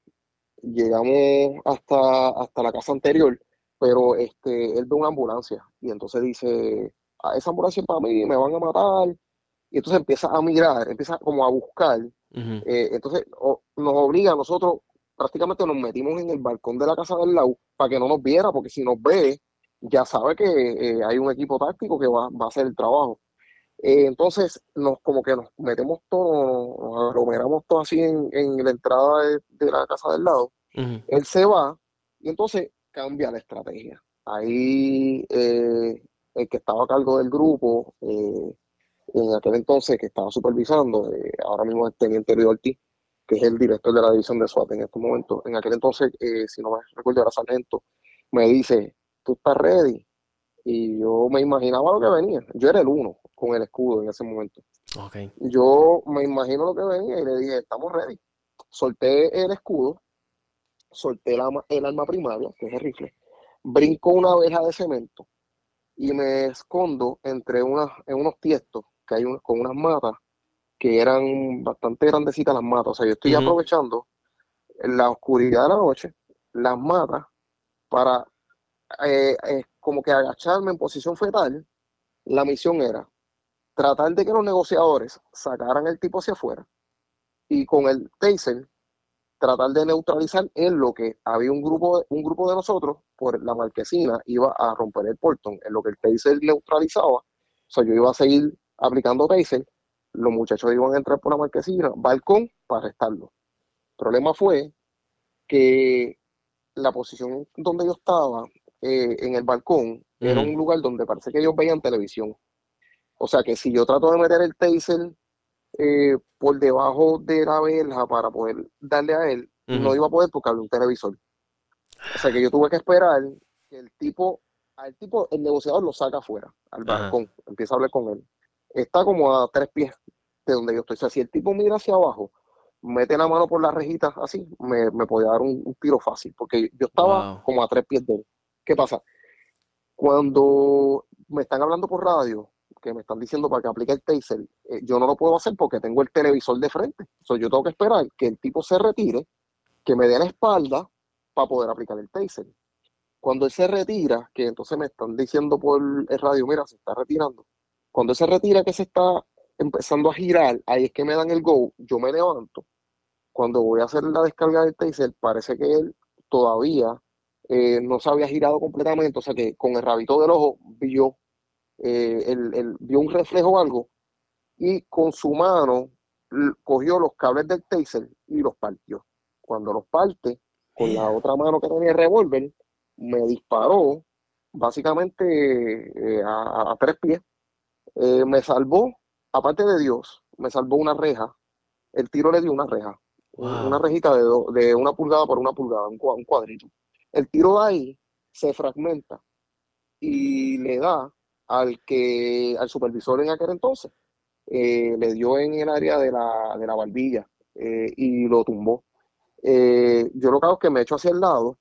llegamos hasta, hasta la casa anterior, pero este, él ve una ambulancia y entonces dice a esa ambulancia para mí, me van a matar. Y entonces empieza a mirar, empieza como a buscar. Eh, entonces nos obliga a nosotros, prácticamente nos metimos en el balcón de la casa del lado para que no nos viera, porque si nos ve, ya sabe que eh, hay un equipo táctico que va, a hacer el trabajo. Eh, entonces, nos como que nos metemos todos, nos aglomeramos todos así en, la entrada de, la casa del lado. Él se va y entonces cambia la estrategia. Ahí eh, el que estaba a cargo del grupo, eh, en aquel entonces que estaba supervisando, eh, ahora mismo es Teniente Río Ortiz, que es el director de la división de SWAT en estos momentos. En aquel entonces, si no me recuerdo, era sargento, me dice, ¿tú estás ready? Y yo me imaginaba lo que venía. Yo era el uno con el escudo en ese momento. Okay. Yo me imagino lo que venía y le dije, estamos ready. Solté el escudo, solté la, el arma primaria, que es el rifle, brinco una abeja de cemento y me escondo entre unas, en unos tiestos que hay con unas matas que eran bastante grandecitas las matas. O sea, yo estoy aprovechando la oscuridad de la noche, las matas, para eh, eh, como que agacharme en posición fetal. La misión era tratar de que los negociadores sacaran el tipo hacia afuera y con el taser tratar de neutralizar en lo que había un grupo, un grupo de nosotros por la marquesina iba a romper el portón, en lo que el taser neutralizaba, o sea, yo iba a seguir aplicando taser, los muchachos iban a entrar por la marquesina, balcón, para arrestarlo. El problema fue que la posición donde yo estaba, eh, en el balcón, era un lugar donde parece que ellos veían televisión. O sea que si yo trato de meter el taser eh, por debajo de la verja para poder darle a él, no iba a poder porque había un televisor. O sea que yo tuve que esperar que el tipo, al tipo, el negociador lo saca afuera, al balcón, empieza a hablar con él. Está como a tres pies de donde yo estoy. O sea, si el tipo mira hacia abajo, mete la mano por la rejita así, me, me podía dar un, tiro fácil, porque yo estaba como a tres pies de él. ¿Qué pasa? Cuando me están hablando por radio, que me están diciendo para que aplique el taser, eh, yo no lo puedo hacer porque tengo el televisor de frente. O yo tengo que esperar que el tipo se retire, que me dé la espalda para poder aplicar el taser. Cuando él se retira, que entonces me están diciendo por el radio, mira, se está retirando. Cuando él se retira, que se está empezando a girar, ahí es que me dan el go, yo me levanto. Cuando voy a hacer la descarga del taser, parece que él todavía eh, no se había girado completamente, o sea que con el rabito del ojo vio eh, él, vio un reflejo o algo y con su mano cogió los cables del taser y los partió. Cuando los parte, con la otra mano que tenía el revólver, me disparó básicamente eh, a, tres pies. Eh, me salvó, aparte de Dios, me salvó una reja. El tiro le dio una reja, una rejita de, de, una pulgada por una pulgada, un, un cuadrito. El tiro de ahí se fragmenta y le da al que al supervisor en aquel entonces. Eh, le dio en el área de la, de la barbilla eh, y lo tumbó. Eh, yo lo que hago es que me echo hacia el lado,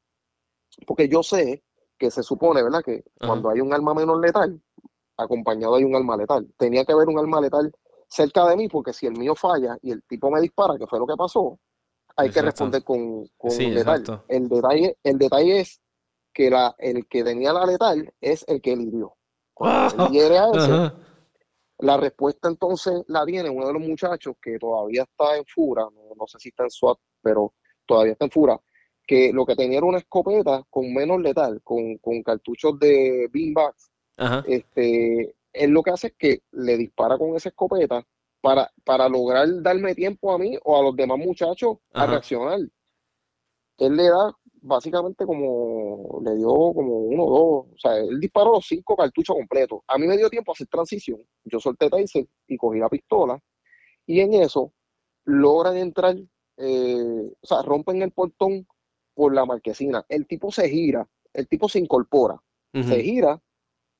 porque yo sé que se supone, ¿verdad? Que cuando hay un arma menos letal, acompañado hay un arma letal. Tenía que haber un arma letal cerca de mí, porque si el mío falla y el tipo me dispara, que fue lo que pasó, hay que responder con, con letal. El detalle, el detalle es que la, el que tenía la letal es el que hirió. La respuesta entonces la tiene uno de los muchachos que todavía está en Fura, no, sé si está en SWAT, pero todavía está en Fura, que lo que tenía era una escopeta con menos letal, con, cartuchos de beanbags. Este, él lo que hace es que le dispara con esa escopeta para, para lograr darme tiempo a mí o a los demás muchachos a reaccionar. Él le da básicamente como le dio como uno o dos, o sea, él disparó los cinco cartuchos completos. A mí me dio tiempo a hacer transición. Yo solté taser y cogí la pistola y en eso logran entrar, eh, o sea, rompen el portón por la marquesina. El tipo se gira, el tipo se incorpora, se gira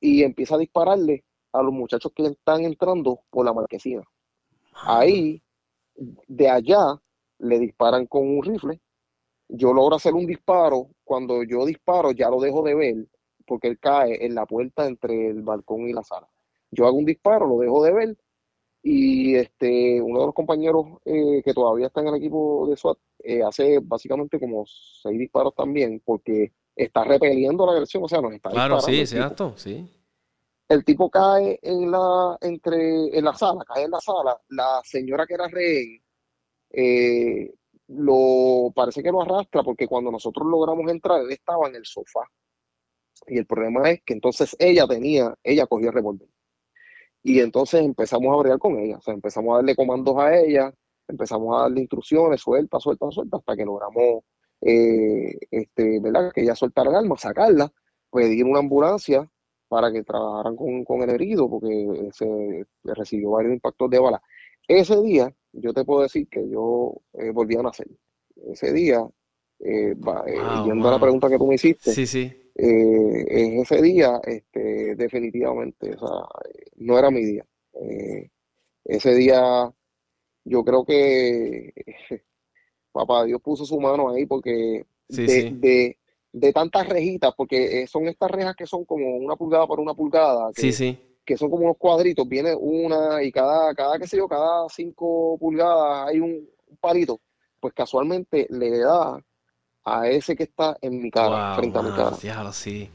y empieza a dispararle a los muchachos que están entrando por la marquesina. Ahí, de allá, le disparan con un rifle yo logro hacer un disparo, cuando yo disparo ya lo dejo de ver, porque él cae en la puerta entre el balcón y la sala. Yo hago un disparo, lo dejo de ver, y este uno de los compañeros eh, que todavía está en el equipo de SWAT eh, hace básicamente como seis disparos también, porque está repeliendo la agresión, o sea, nos está Claro, sí, exacto, sí. El tipo cae en la, entre, en la sala, cae en la sala, la señora que era rehén, eh, lo parece que lo arrastra porque cuando nosotros logramos entrar, él estaba en el sofá. Y el problema es que entonces ella tenía, ella cogió el revólver. Y entonces empezamos a bregar con ella, o sea, empezamos a darle comandos a ella, empezamos a darle instrucciones, suelta, suelta, suelta, hasta que logramos eh, este, ¿verdad? Que ella soltara el arma, sacarla, pedir una ambulancia para que trabajaran con, el herido, porque se, recibió varios impactos de bala. Ese día, yo te puedo decir que yo eh, volví a nacer. Ese día, eh, yendo a la pregunta que tú me hiciste, sí, sí. en ese día, este, definitivamente, o sea, no era mi día. ese día, yo creo que papá Dios puso su mano ahí porque de, de, tantas rejitas, porque eh, son estas rejas que son como una pulgada por una pulgada, que, que son como unos cuadritos, viene una y cada, cada, qué sé yo, cada cinco pulgadas hay un, palito, pues casualmente le da a ese que está en mi cara, frente a mi cara. sí.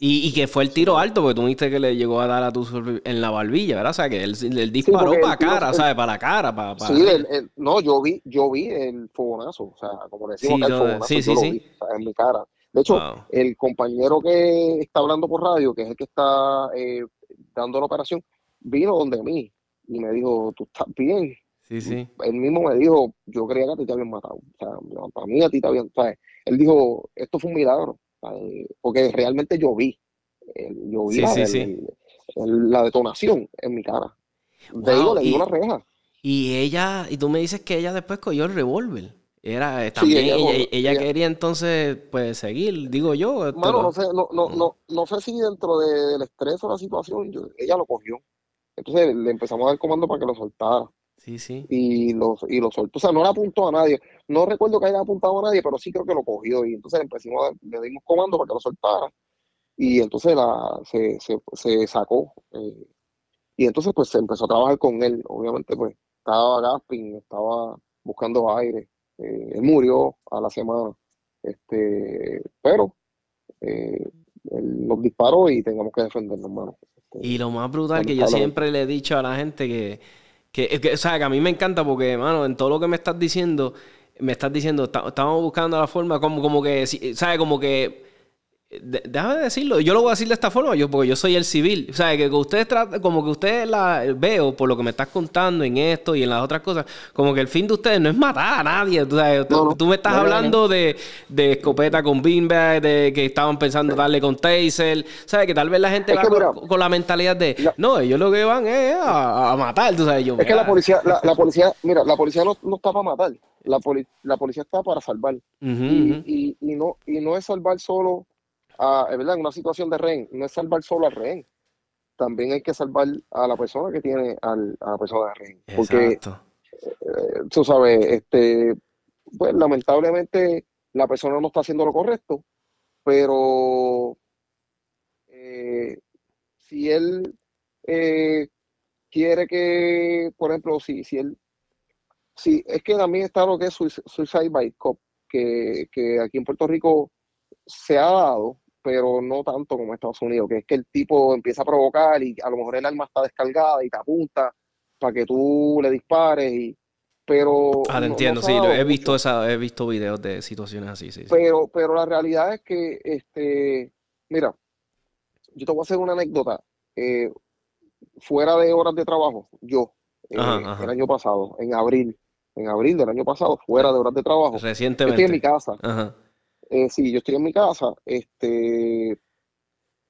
Y, que fue el tiro alto, porque tú viste que le llegó a dar a tu en la barbilla, ¿verdad? O sea, que él, disparó para cara, ¿sabes? Para la cara. Para, Sí, no, yo vi, yo vi el fogonazo, o sea, como decimos acá, el fogonazo, sí, yo lo vi, en mi cara. De hecho, el compañero que está hablando por radio, que es el que está eh, dando la operación, vino donde mí y me dijo, ¿tú estás bien? Sí, sí. Él mismo me dijo, yo creía que a ti te habían matado. O sea, para mí a ti te habían... ¿sabes? Él dijo, esto fue un milagro porque realmente yo vi, yo vi la, detonación en mi cara. De ahí le di una reja. Y ella, y tú me dices que ella después cogió el revólver. Era eh, también ella, quería entonces pues seguir, digo yo. Bueno, no sé, no, no, no, no sé si dentro del estrés o la situación, ella lo cogió. Entonces le empezamos a dar comando para que lo soltara. Sí, sí. Y lo, y lo soltó. O sea, no le apuntó a nadie. No recuerdo que haya apuntado a nadie, pero sí creo que lo cogió. Y entonces empezamos le dimos comando para que lo soltara. Y entonces la, se, se, se sacó. Eh, y entonces pues se empezó a trabajar con él. Obviamente pues estaba gasping, estaba buscando aire. Eh, él murió a la semana. Este, pero eh, él nos disparó y tengamos que defendernos, hermano. Este, y lo más brutal que yo siempre le he dicho a la gente que que, que, o sea, que a mí me encanta porque, hermano, en todo lo que me estás diciendo, me estás diciendo, estamos buscando la forma como, como que, ¿sabes? Como que déjame decirlo, yo lo voy a decir de esta forma, yo porque yo soy el civil, o sea, que ustedes tratan, como que ustedes la veo por lo que me estás contando en esto y en las otras cosas, como que el fin de ustedes no es matar a nadie, tú, me estás hablando de, escopeta con beanbag, de que estaban pensando darle con taser, sabes que tal vez la gente va con, la mentalidad de, no, ellos lo que van es a, matar, tú sabes, yo. Es que la policía, la, policía, mira, la policía no, está para matar, la, la policía está para salvar, y, y, no, y no es salvar solo a, ¿verdad? en una situación de rehén, no es salvar solo al rehén, también hay que salvar a la persona que tiene al, a la persona de rehén. Porque, eh, tú sabes, este, pues lamentablemente la persona no está haciendo lo correcto, pero eh, si él eh, quiere que, por ejemplo, si, si él, si es que también está lo que es Suicide by Cop, que, que aquí en Puerto Rico se ha dado, pero no tanto como Estados Unidos, que es que el tipo empieza a provocar y a lo mejor el arma está descargada y te apunta para que tú le dispares y pero ah, te entiendo, sí, he visto esa, he visto videos de situaciones así, sí. Pero, pero la realidad es que, este, mira, yo te voy a hacer una anécdota. Eh, fuera de horas de trabajo, yo, eh, el año pasado, en abril, en abril del año pasado, fuera de horas de trabajo, recientemente, estoy en mi casa. Ajá. Eh, sí, yo estoy en mi casa, este,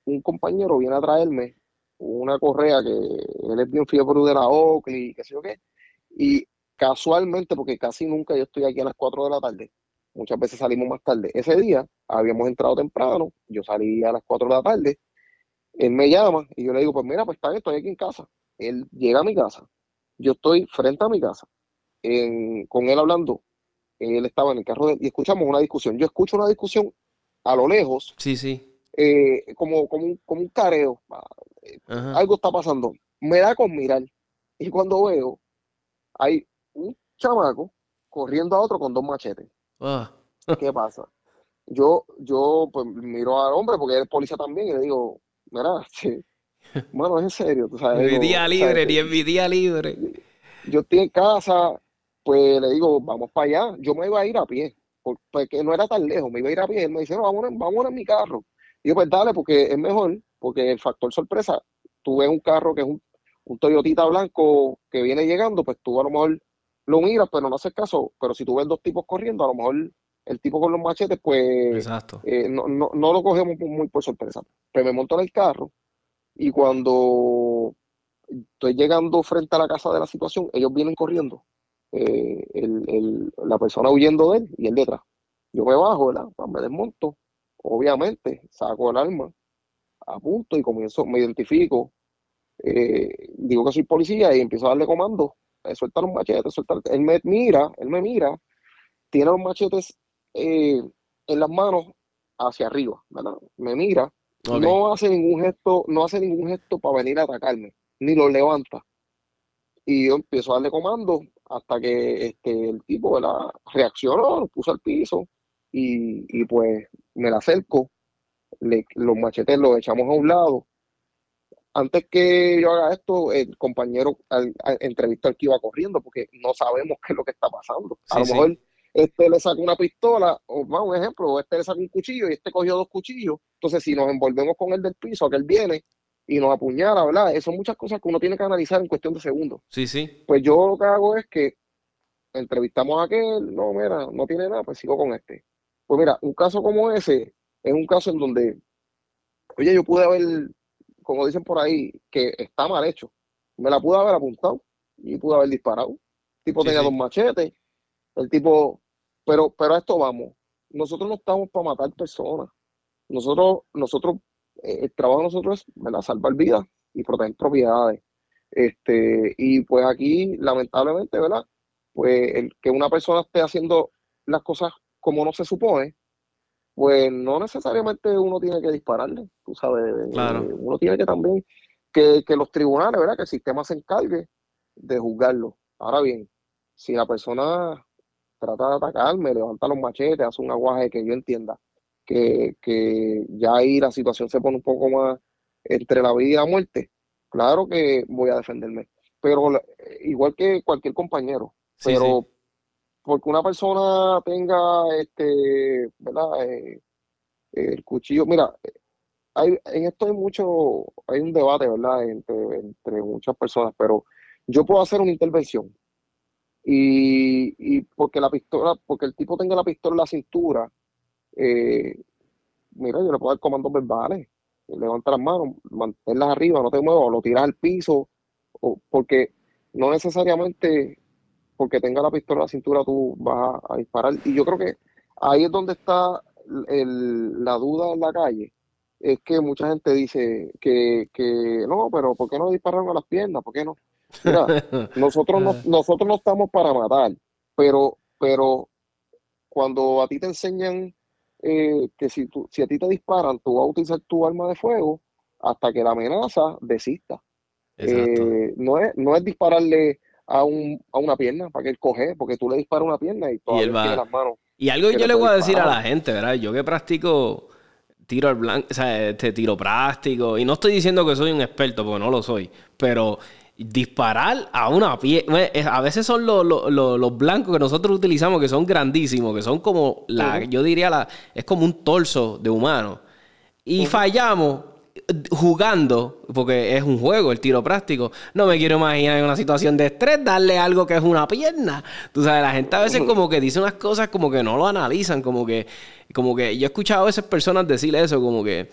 un compañero viene a traerme una correa que él es bien fiebre de la Oakley, qué sé yo qué, y casualmente, porque casi nunca yo estoy aquí a las 4 de la tarde, muchas veces salimos más tarde. Ese día habíamos entrado temprano, yo salí a las 4 de la tarde, él me llama y yo le digo, pues mira, pues está estoy aquí en casa. Él llega a mi casa, yo estoy frente a mi casa, con él hablando él estaba en el carro y escuchamos una discusión. Yo escucho una discusión a lo lejos. Sí, sí. Eh, como, como, un, como un careo. Algo está pasando. Me da con mirar. Y cuando veo, hay un chamaco corriendo a otro con dos machetes. Ah. ¿Qué pasa? Yo, yo pues miro al hombre porque es policía también y le digo, mira, bueno, es en serio. Tú sabes, mi día libre, ni en mi día libre. Yo estoy en casa, pues le digo, vamos para allá. Yo me iba a ir a pie, porque no era tan lejos, me iba a ir a pie. Él me dice, no, vamos, vamos en mi carro. Y yo, pues dale, porque es mejor, porque el factor sorpresa, tú ves un carro que es un, un Toyotita blanco que viene llegando, pues tú a lo mejor lo miras, pero no haces caso. Pero si tú ves dos tipos corriendo, a lo mejor el tipo con los machetes, pues eh, no, no, no, lo cogemos muy por sorpresa. Pero me monto en el carro y cuando estoy llegando frente a la casa de la situación, ellos vienen corriendo, eh, el, la persona huyendo de él y él detrás. Yo me bajo, ¿verdad? Pues me desmonto, obviamente, saco el arma, apunto y comienzo, me identifico, eh, digo que soy policía y empiezo a darle comando, eh, suelta los machetes, suelta, él me mira, él me mira, tiene los machetes eh, en las manos hacia arriba, ¿verdad? Me mira, no hace ningún gesto, no hace ningún gesto para venir a atacarme, ni lo levanta. Y yo empiezo a darle comando hasta que este, el tipo ¿verdad? reaccionó, lo puso al piso y, y pues me la acerco, los machetes los echamos a un lado. Antes que yo haga esto, el compañero al, entrevista al que iba corriendo, porque no sabemos qué es lo que está pasando. A lo mejor este le saca una pistola, o más un ejemplo, este le saca un cuchillo y este cogió dos cuchillos. Entonces, si nos envolvemos con el del piso, que él viene y nos apuñala, ¿verdad? Son muchas cosas que uno tiene que analizar en cuestión de segundos. Sí, sí. Pues yo lo que hago es que entrevistamos a aquel, no, mira, no tiene nada, pues sigo con este. Pues mira, un caso como ese es un caso en donde, oye, yo pude haber, como dicen por ahí, que está mal hecho. Me la pude haber apuntado y pude haber disparado. El tipo tenía dos machetes, el tipo, pero, pero a esto vamos. Nosotros no estamos para matar personas. Nosotros, nosotros, el trabajo de nosotros es salvar vidas y proteger propiedades. Este, y pues aquí, lamentablemente, ¿verdad? Pues el que una persona esté haciendo las cosas como no se supone, pues no necesariamente uno tiene que dispararle, tú sabes, eh, uno tiene que también que, los tribunales, ¿verdad? Que el sistema se encargue de juzgarlo. Ahora bien, si la persona trata de atacarme, levanta los machetes, hace un aguaje que yo entienda que, que ya ahí la situación se pone un poco más entre la vida y la muerte, claro que voy a defenderme. Pero igual que cualquier compañero, pero porque una persona tenga este, ¿verdad? Eh, el cuchillo, mira, hay, en esto hay mucho, hay un debate, ¿verdad? Entre, entre muchas personas, pero yo puedo hacer una intervención y, y porque la pistola, porque el tipo tenga la pistola en la cintura, eh, mira, yo le puedo dar comandos verbales, levanta las manos, manténlas arriba, no te muevas, lo tiras al piso, o, porque no necesariamente porque tenga la pistola en la cintura tú vas a, disparar. Y yo creo que ahí es donde está la duda en la calle. Es que mucha gente dice que, que no, pero ¿por qué no dispararon a las piernas? ¿Por qué no? Mira, nosotros no, nosotros no estamos para matar, pero, pero cuando a ti te enseñan eh, que si, tú, si a ti te disparan, tú vas a utilizar tu arma de fuego hasta que la amenaza desista. Eh, no, es, no es dispararle a, un, a una pierna para que él coge, porque tú le disparas una pierna y todavía tiene las manos. Y algo que yo le voy a decir a la gente, ¿verdad? Yo que practico tiro al blanco, o sea, este tiro práctico, y no estoy diciendo que soy un experto, porque no lo soy, pero disparar a una pierna, a veces son los, los, blancos que nosotros utilizamos que son grandísimos, que son como la, yo diría la, es como un torso de humano. Y fallamos jugando, porque es un juego, el tiro práctico, no me quiero imaginar en una situación de estrés darle algo que es una pierna. Tú sabes, la gente a veces como que dice unas cosas como que no lo analizan, como que, como que yo he escuchado a esas personas decir eso, como que,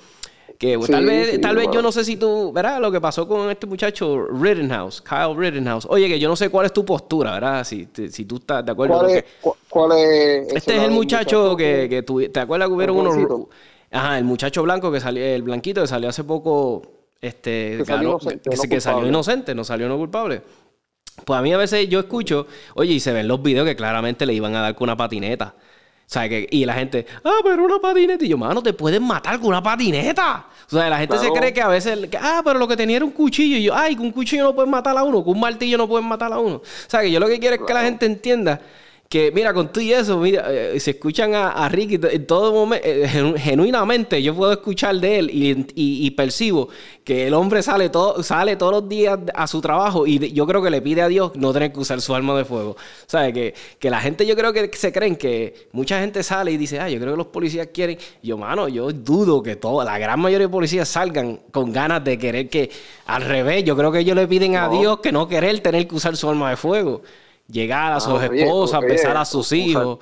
que tal vez, tal vez yo no sé si tú, ¿verdad? Lo que pasó con este muchacho Rittenhouse, Kyle Rittenhouse. Oye, que yo no sé cuál es tu postura, ¿verdad? Si, si tú estás de acuerdo. ¿Cuál, es, cuál es este es el muchacho, que, que ¿te acuerdas que hubieron unos Ajá, el muchacho blanco que salió, el blanquito que salió hace poco, este, que salió, inocente, que, no salió inocente, no salió no culpable. Pues a mí a veces yo escucho, oye, y se ven los videos que claramente le iban a dar con una patineta. O sea, que, y la gente, ah, pero una patineta. Y yo, mano, te pueden matar con una patineta. O sea, la gente se cree que a veces, ah, pero lo que tenía era un cuchillo. Y yo, ay, con un cuchillo no pueden matar a uno, con un martillo no pueden matar a uno. O sea, que yo lo que quiero es que la gente entienda que mira, con tú y eso, mira, eh, se escuchan a, Ricky en todo momento, eh, genuinamente yo puedo escuchar de él y, percibo que el hombre sale, todo, sale todos los días a su trabajo y yo creo que le pide a Dios no tener que usar su arma de fuego. ¿Sabes? Que, que la gente yo creo que se creen que mucha gente sale y dice, ah, yo creo que los policías quieren. Yo, mano, yo dudo que toda, la gran mayoría de policías salgan con ganas de querer que, al revés, yo creo que ellos le piden a Dios que no querer tener que usar su arma de fuego llegar a sus esposas, besar a sus hijos.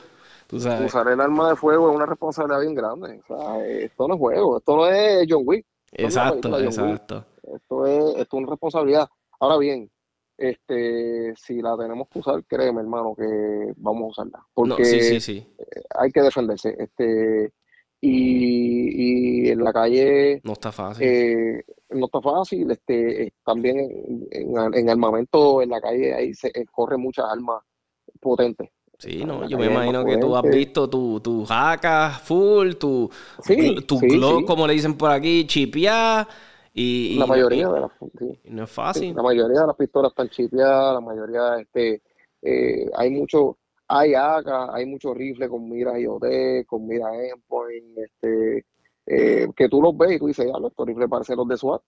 Usar el arma de fuego es una responsabilidad bien grande. O sea, esto no es juego, esto no es John Wick. Exacto, exacto. Esto es, esto es una responsabilidad. Ahora bien, este, si la tenemos que usar, créeme, hermano, que vamos a usarla. Porque sí, sí, hay que defenderse. Este, y, en la calle no está fácil. Eh, no está fácil. Este, también en, armamento en la calle ahí se corre muchas armas potentes. Sí, no, yo me imagino que tú has visto tu, tu jaca full, tu, tu Glock, como le dicen por aquí, chipear y, la mayoría de las no es fácil. la mayoría de las pistolas están chipeadas, la mayoría este eh, hay mucho hay AK, hay muchos rifles con mira IOT, con mira endpoint, este eh, que tú los ves y tú dices, ya, estos rifles parecen los de SWAT,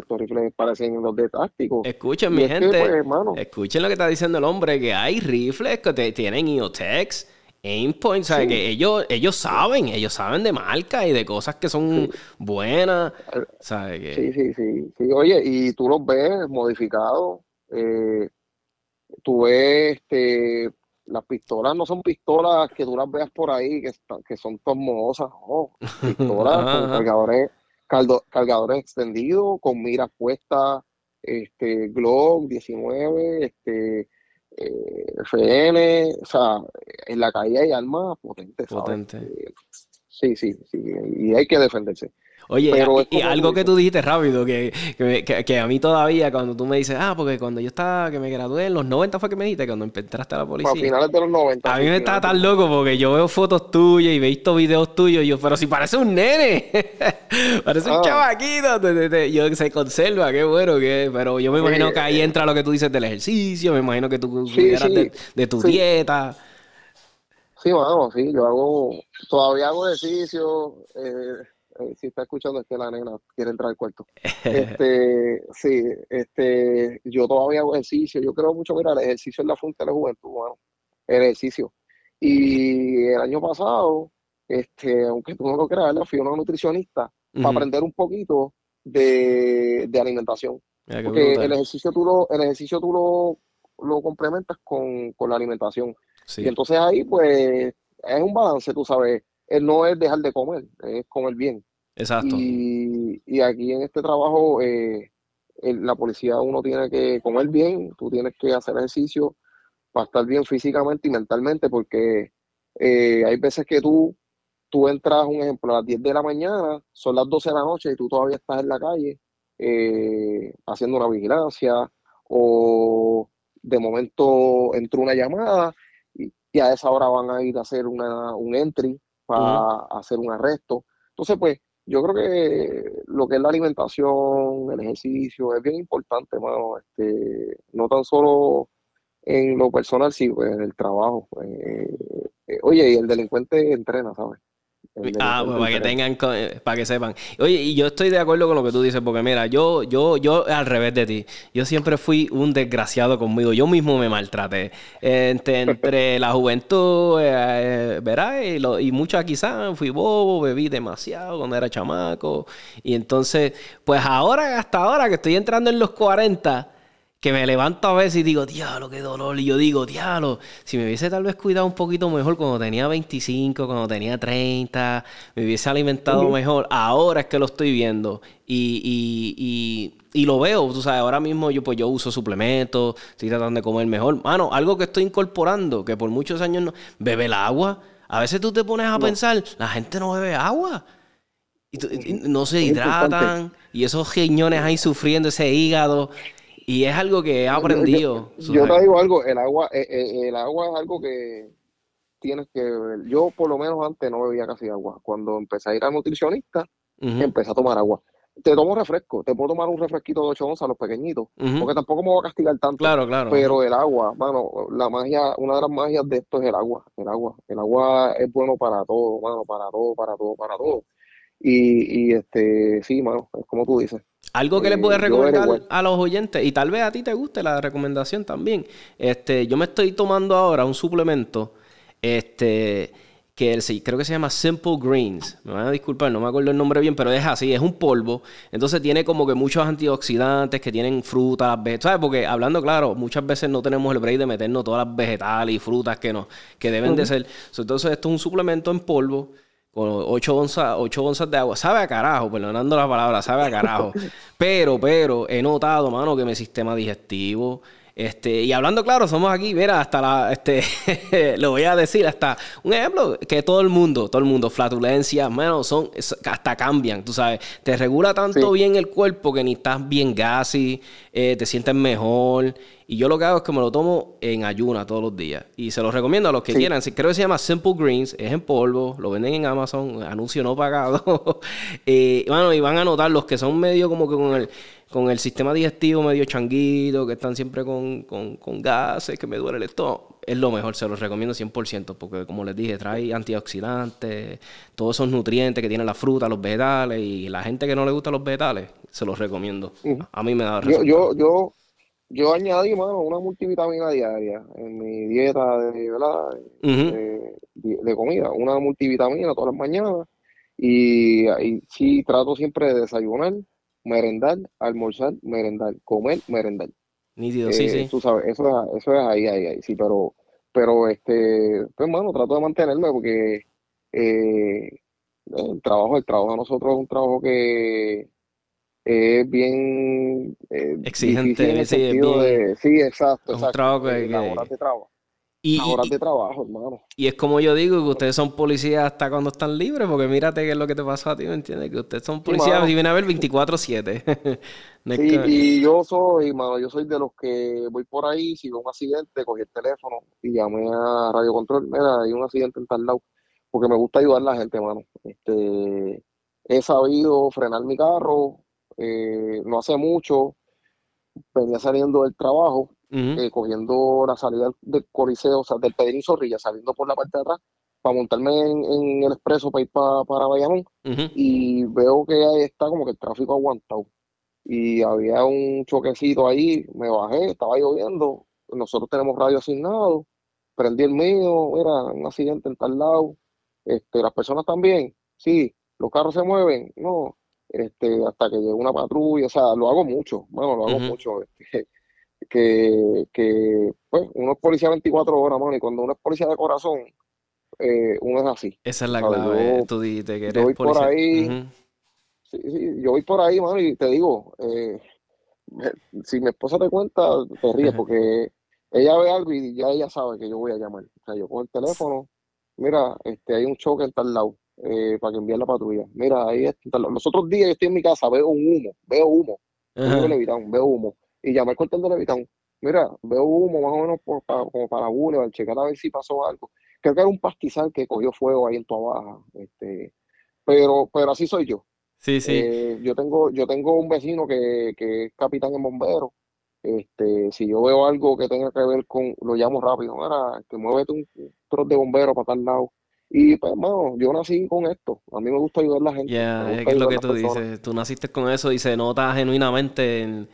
estos rifles parecen los de táctico. Escuchen, mi gente, pues, escuchen lo que está diciendo el hombre, que hay rifles que te, tienen IOTEX, Aimpoint, ¿sabes? Que ellos, ellos saben, ellos saben de marca y de cosas que son buenas, ¿sabes? Que... Sí, sí, sí, sí. Oye, y tú los ves modificados, eh, tú ves, este, las pistolas no son pistolas que tú las veas por ahí, que, que son tomosas, no, pistolas con cargadores, cargadores extendidos, con miras puestas, este, Glock 19, este, eh, FN, o sea, en la calle hay armas potentes. Potente. Eh, sí, sí, sí, y hay que defenderse. Oye, y, algo que tú dijiste rápido, que, que, a mí todavía, cuando tú me dices, ah, porque cuando yo estaba, que me gradué en los 90 fue que me dijiste, cuando entraste a la policía. A finales de los 90. A mí me estaba tan loco porque yo veo fotos tuyas y he visto videos tuyos y yo, pero si parece un nene, parece un ah. chavaquito, yo se conserva, qué bueno, que, pero yo me imagino que ahí eh, entra lo que tú dices del ejercicio, me imagino que tú sí, de, tu dieta. Sí, bueno, sí, yo hago, todavía hago ejercicio, eh, eh, si está escuchando es que la nena quiere entrar al cuarto. Este, sí, este, yo todavía hago ejercicio, yo creo mucho, mira, el ejercicio es la fuente de la juventud, bueno, el ejercicio. Y el año pasado, este, aunque tú no lo creas, fui a una nutricionista para aprender un poquito de, alimentación. Porque el ejercicio tú lo, el ejercicio tú lo, lo complementas con, la alimentación. Y entonces ahí, pues, es un balance, tú sabes no es dejar de comer, es comer bien. Exacto. Y, y aquí en este trabajo, eh, la policía uno tiene que comer bien, tú tienes que hacer ejercicio para estar bien físicamente y mentalmente, porque eh, hay veces que tú, tú entras, un ejemplo, a las 10 de la mañana, son las 12 de la noche y tú todavía estás en la calle eh, haciendo una vigilancia o de momento entró una llamada y, y, a esa hora van a ir a hacer una, un entry para hacer un arresto. Entonces, pues, yo creo que lo que es la alimentación, el ejercicio, es bien importante, mano. Este, no tan solo en lo personal, sí, pues, en el trabajo. Eh, eh, oye, y el delincuente entrena, ¿sabes? Ah, pues para que tengan, eh, para que sepan. Oye, y yo estoy de acuerdo con lo que tú dices, porque mira, yo, yo, yo al revés de ti, yo siempre fui un desgraciado conmigo, yo mismo me maltraté. entre, la juventud, eh, ¿verdad? Y, lo, y muchas quizás fui bobo, bebí demasiado cuando era chamaco. Y entonces, pues ahora, hasta ahora que estoy entrando en los 40, que me levanto a veces y digo, diablo, qué dolor. Y yo digo, diablo, si me hubiese tal vez cuidado un poquito mejor cuando tenía 25, cuando tenía 30, me hubiese alimentado mejor. Ahora es que lo estoy viendo y, y, y, lo veo. Tú sabes, ahora mismo yo, pues, yo uso suplementos, estoy tratando de comer mejor. Mano, algo que estoy incorporando, que por muchos años no. Bebe el agua. A veces tú te pones a pensar, la gente no bebe agua. Y, no se hidratan. Y esos riñones ahí sufriendo ese hígado. Y es algo que he aprendido. Yo, te digo algo, el agua, eh, eh, el agua es algo que tienes que beber. Yo por lo menos antes no bebía casi agua. Cuando empecé a ir a nutricionista, empecé a tomar agua. Te tomo refresco, te puedo tomar un refresquito de 8 onzas, los pequeñitos, porque tampoco me voy a castigar tanto. Claro, claro. Pero el agua, mano, la magia, una de las magias de esto es el agua, el agua. El agua es bueno para todo, mano, para todo, para todo, para todo. Y, y este, sí, mano, es como tú dices. Algo que les voy a recomendar a los oyentes, y tal vez a ti te guste la recomendación también. Este, yo me estoy tomando ahora un suplemento, este, que creo que se llama Simple Greens. Me van a disculpar, no me acuerdo el nombre bien, pero es así, es un polvo. Entonces tiene como que muchos antioxidantes que tienen frutas, ¿sabes? Porque hablando claro, muchas veces no tenemos el break de meternos todas las vegetales y frutas que, no, que deben de ser. Entonces esto es un suplemento en polvo con 8 onzas, 8 onzas de agua. Sabe a carajo, perdonando la palabra, sabe a carajo. pero, pero, he notado, mano, que mi sistema digestivo este, y hablando claro, somos aquí, mira, hasta la, este, lo voy a decir, hasta un ejemplo, que todo el mundo, todo el mundo, flatulencia, bueno, son, hasta cambian, tú sabes, te regula tanto bien el cuerpo que ni estás bien gassy, eh, te sientes mejor, y yo lo que hago es que me lo tomo en ayuna todos los días, y se lo recomiendo a los que quieran, creo que se llama Simple Greens, es en polvo, lo venden en Amazon, anuncio no pagado, eh, bueno, y van a notar los que son medio como que con el con el sistema digestivo medio changuito, que están siempre con, gases, que me duele el estómago, es lo mejor, se los recomiendo 100%, porque como les dije, trae antioxidantes, todos esos nutrientes que tienen la fruta, los vegetales, y la gente que no le gusta los vegetales, se los recomiendo. A mí me da yo, yo, yo, yo añadí, mano, una multivitamina diaria en mi dieta de, ¿verdad? de, comida, una multivitamina todas las mañanas, y, y sí trato siempre de desayunar merendar, almorzar, merendar, comer, merendar. Nítido, sí, eh, sí. Tú sabes, eso, eso es ahí, ahí, ahí, sí, pero, pero este, pues hermano, trato de mantenerme porque eh, el trabajo, el trabajo a nosotros es un trabajo que es bien eh, exigente, sí, sí, exacto, es un trabajo que, trabajo. Y, horas de trabajo, hermano. Y es como yo digo, que ustedes son policías hasta cuando están libres, porque mírate qué es lo que te pasó a ti, ¿me entiendes? Que ustedes son policías y vienen a ver 24-7. sí, y yo soy, mano, yo soy de los que voy por ahí, si veo un accidente, cogí el teléfono y llamé a Radio Control, mira, hay un accidente en tal lado, porque me gusta ayudar a la gente, mano. Este, he sabido frenar mi carro, eh, no hace mucho, venía saliendo del trabajo, eh, cogiendo la salida del Coliseo, o sea, del Pedrín Zorrilla, saliendo por la parte de atrás, para montarme en, el expreso para ir para Bayamón, y veo que ahí está como que el tráfico aguantado. Y había un choquecito ahí, me bajé, estaba lloviendo, nosotros tenemos radio asignado, prendí el mío, era un accidente en tal lado, este, las personas también, sí, los carros se mueven, no, este, hasta que llegue una patrulla, o sea, lo hago mucho, bueno, lo hago mucho, este, que, que pues, uno es policía 24 horas, mano, y cuando uno es policía de corazón, eh, uno es así. Esa es la clave, yo, tú dijiste que eres yo voy por ahí, sí, sí, yo voy por ahí, mano, y te digo, eh, si mi esposa te cuenta, te ríes, porque ella ve algo y ya ella sabe que yo voy a llamar. O sea, yo cojo el teléfono, mira, este, hay un choque en tal lado, eh, para que envíe la patrulla. Mira, ahí está. Los otros días yo estoy en mi casa, veo un humo, veo humo, veo humo y llamé al cuartel de Levitán. Mira, veo humo más o menos por, para, como para Boulevard, checar a ver si pasó algo. Creo que era un pastizal que cogió fuego ahí en tu Baja. Este, pero, pero así soy yo. Sí, sí. Eh, yo tengo, yo tengo un vecino que, que es capitán en bombero. Este, si yo veo algo que tenga que ver con, lo llamo rápido, mira, que muévete un trozo de bombero para tal lado. Y pues, hermano, yo nací con esto. A mí me gusta ayudar a la gente. Ya, es lo que tú dices. Tú naciste con eso y se nota genuinamente en,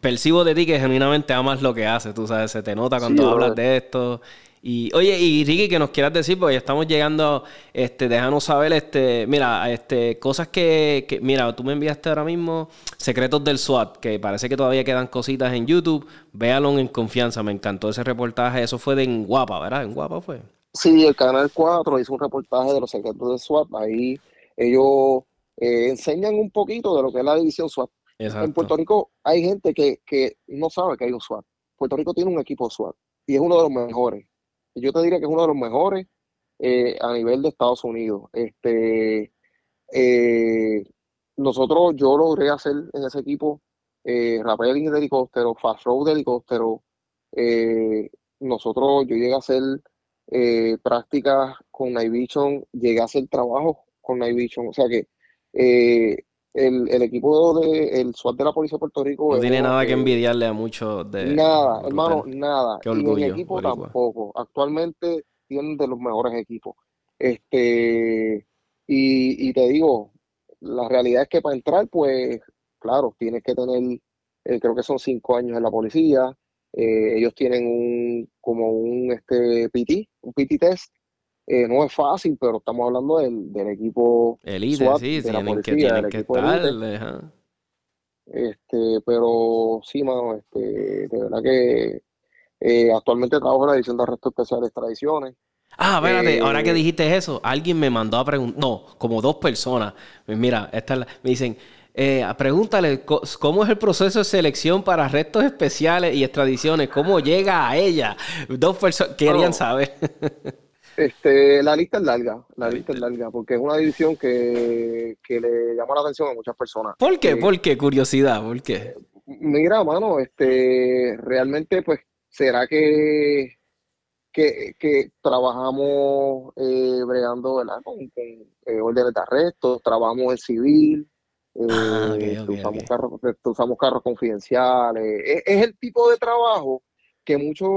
percibo de ti que genuinamente amas lo que haces, tú sabes, se te nota cuando hablas de esto. Y oye, y Ricky, que nos quieras decir, porque ya estamos llegando, este, déjanos saber, este, mira, este, cosas que, que, mira, tú me enviaste ahora mismo secretos del SWAT, que parece que todavía quedan cositas en YouTube, véalo en confianza, me encantó ese reportaje, eso fue de en Guapa, ¿verdad? En Guapa fue. Sí, el Canal 4 hizo un reportaje de los secretos del SWAT, ahí ellos eh, enseñan un poquito de lo que es la división SWAT. En Puerto Rico hay gente que, no sabe que hay un SWAT. Puerto Rico tiene un equipo SWAT y es uno de los mejores. Yo te diría que es uno de los mejores eh, a nivel de Estados Unidos. Este, eh, nosotros, yo logré hacer en ese equipo eh, rappelling de helicóptero, fast road de helicóptero. Eh, nosotros, yo llegué a hacer prácticas con Night Vision, llegué a hacer trabajo con Night Vision. O sea que el, el equipo de el SWAT de la Policía de Puerto Rico no tiene nada que envidiarle a muchos de nada hermano nada. Y el equipo tampoco. Actualmente tienen de los mejores equipos. Este y, y, te digo la realidad es que para entrar pues claro tienes que tener eh, creo que son cinco años en la policía. Eh, ellos tienen un como un este PT un PT test Eh, no es fácil, pero estamos hablando del, del equipo elite, SWAT, sí, de la policía, que tienen que estar, este, pero sí, mano, este, de verdad que eh, actualmente trabajo en la edición de arrestos especiales tradiciones. Ah, espérate, ahora que eh, dijiste eso, alguien me mandó a preguntar, no, como dos personas, mira, esta me dicen, eh, pregúntale cómo es el proceso de selección para arrestos especiales y extradiciones, cómo llega a ella. Dos personas querían saber. Este, la lista es larga, la lista es larga, porque es una división que, le llama la atención a muchas personas. ¿Por qué? Eh, ¿Por qué? Curiosidad, ¿por qué? Mira, mano, este, realmente, pues, ¿será que, que, trabajamos eh, bregando, ¿verdad? Con, eh, órdenes de arresto, trabajamos en civil, ah, usamos, Carros, usamos carros confidenciales. es el tipo de trabajo que muchos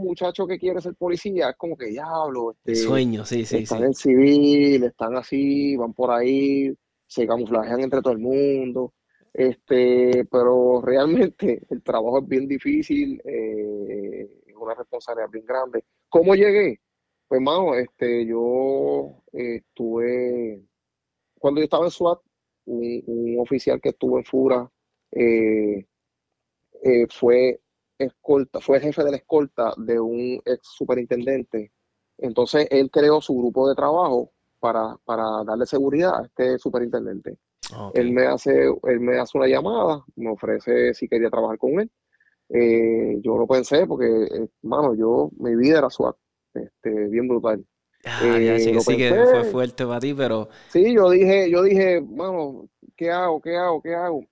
muchachos que quieren ser policía es como que diablo. Este, sueño, sí, sí. Están en civil, están así, van por ahí, se camuflajean entre todo el mundo. Este, pero realmente el trabajo es bien difícil, eh, es una responsabilidad bien grande. ¿Cómo llegué? Pues, mano, este, yo estuve, cuando yo estaba en SWAT, un, oficial que estuvo en FURA eh, eh, fue escolta, fue jefe de la escolta de un ex superintendente. Entonces él creó su grupo de trabajo para, para darle seguridad a este superintendente. Él me hace, él me hace una llamada, me ofrece si quería trabajar con él. Eh, yo lo pensé porque, hermano, yo, mi vida era suave, este, bien brutal. Ah, eh, sí, que fue fuerte para ti, pero... Sí, yo dije, yo dije, mano, ¿qué hago? ¿Qué hago? ¿Qué hago?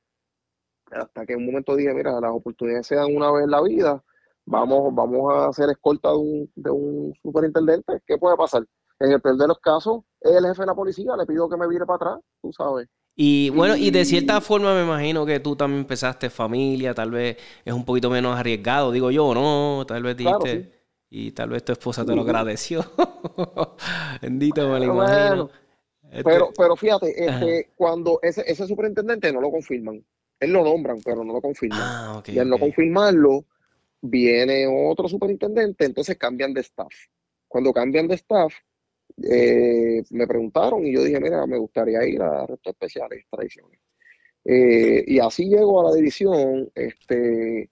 Hasta que en un momento dije, mira, las oportunidades se dan una vez en la vida, vamos, vamos a hacer escolta de un, de un superintendente, ¿qué puede pasar? En el peor de los casos, el jefe de la policía le pido que me vire para atrás, tú sabes. Y bueno, y de cierta forma me imagino que tú también empezaste familia, tal vez es un poquito menos arriesgado, digo yo, ¿no? Tal vez dijiste, y tal vez tu esposa te lo agradeció. Bendito, me lo imagino. Este pero, pero fíjate, este, cuando ese, ese superintendente no lo confirman, él lo nombran, pero no lo confirman. Ah, y al no confirmarlo, viene otro superintendente, entonces cambian de staff. Cuando cambian de staff, eh, me preguntaron y yo dije, mira, me gustaría ir a restos especiales, tradiciones. Eh, y así llego a la división, este,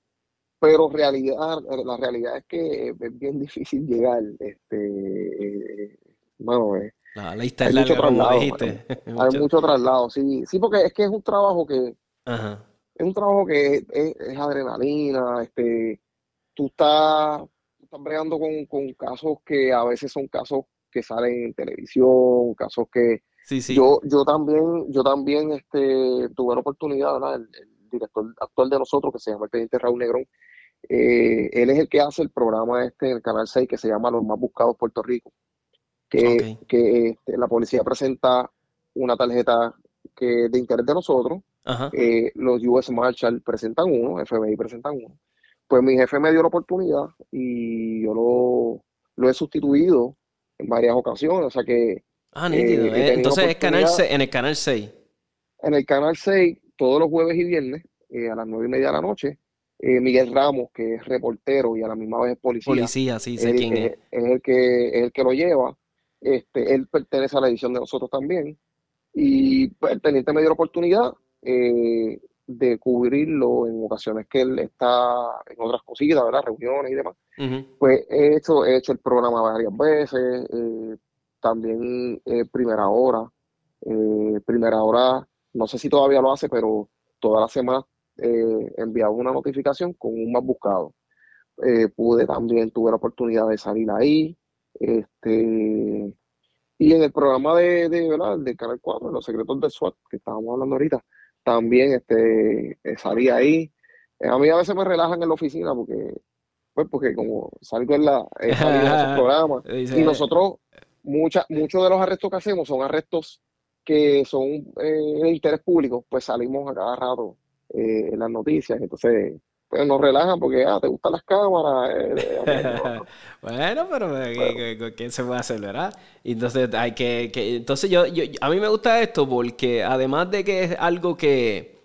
pero realidad, la realidad es que es bien difícil llegar. Este, bueno, eh, la lista es larga, traslado, hay, mucho traslado, sí, sí, porque es que es un trabajo que es un trabajo que es, adrenalina, este, tú estás, bregando con, casos que a veces son casos que salen en televisión, casos que yo yo también yo también este tuve la oportunidad, El, director actual de nosotros que se llama el teniente Raúl Negrón, eh, él es el que hace el programa este en el canal 6 que se llama Los más buscados Puerto Rico, que, que este, la policía presenta una tarjeta que de interés de nosotros eh, los US Marshall presentan uno, FBI presentan uno. Pues mi jefe me dio la oportunidad y yo lo, lo he sustituido en varias ocasiones, o sea que... Ah, nítido. Eh, eh, entonces es canal en el canal 6. En el canal 6, todos los jueves y viernes, a las nueve y media de la noche, Miguel Ramos, que es reportero y a la misma vez es policía. Policía, sí, sé quién es. Es el que, es el que lo lleva. Este, él pertenece a la edición de nosotros también. Y pues, el teniente me dio la oportunidad eh, de cubrirlo en ocasiones que él está en otras cositas, ¿verdad? Reuniones y demás. Pues he hecho, he hecho el programa varias veces, eh, también eh, primera hora. primera hora, no sé si todavía lo hace, pero toda la semana enviaba una notificación con un más buscado. pude también, tuve la oportunidad de salir ahí. Este, y en el programa de, de, ¿verdad? de Canal 4, Los Secretos del SWAT, que estábamos hablando ahorita, también este, eh, salía ahí. Eh, a mí a veces me relajan en la oficina porque, pues porque como salgo en la en esos programas y nosotros, mucha, muchos de los arrestos que hacemos son arrestos que son eh, de interés público, pues salimos a cada rato en las noticias, entonces pues nos relajan porque, ah, te gustan las cámaras. bueno, pero ¿qué, se puede hacer, verdad? Entonces, hay que, entonces yo, yo, a mí me gusta esto porque además de que es algo que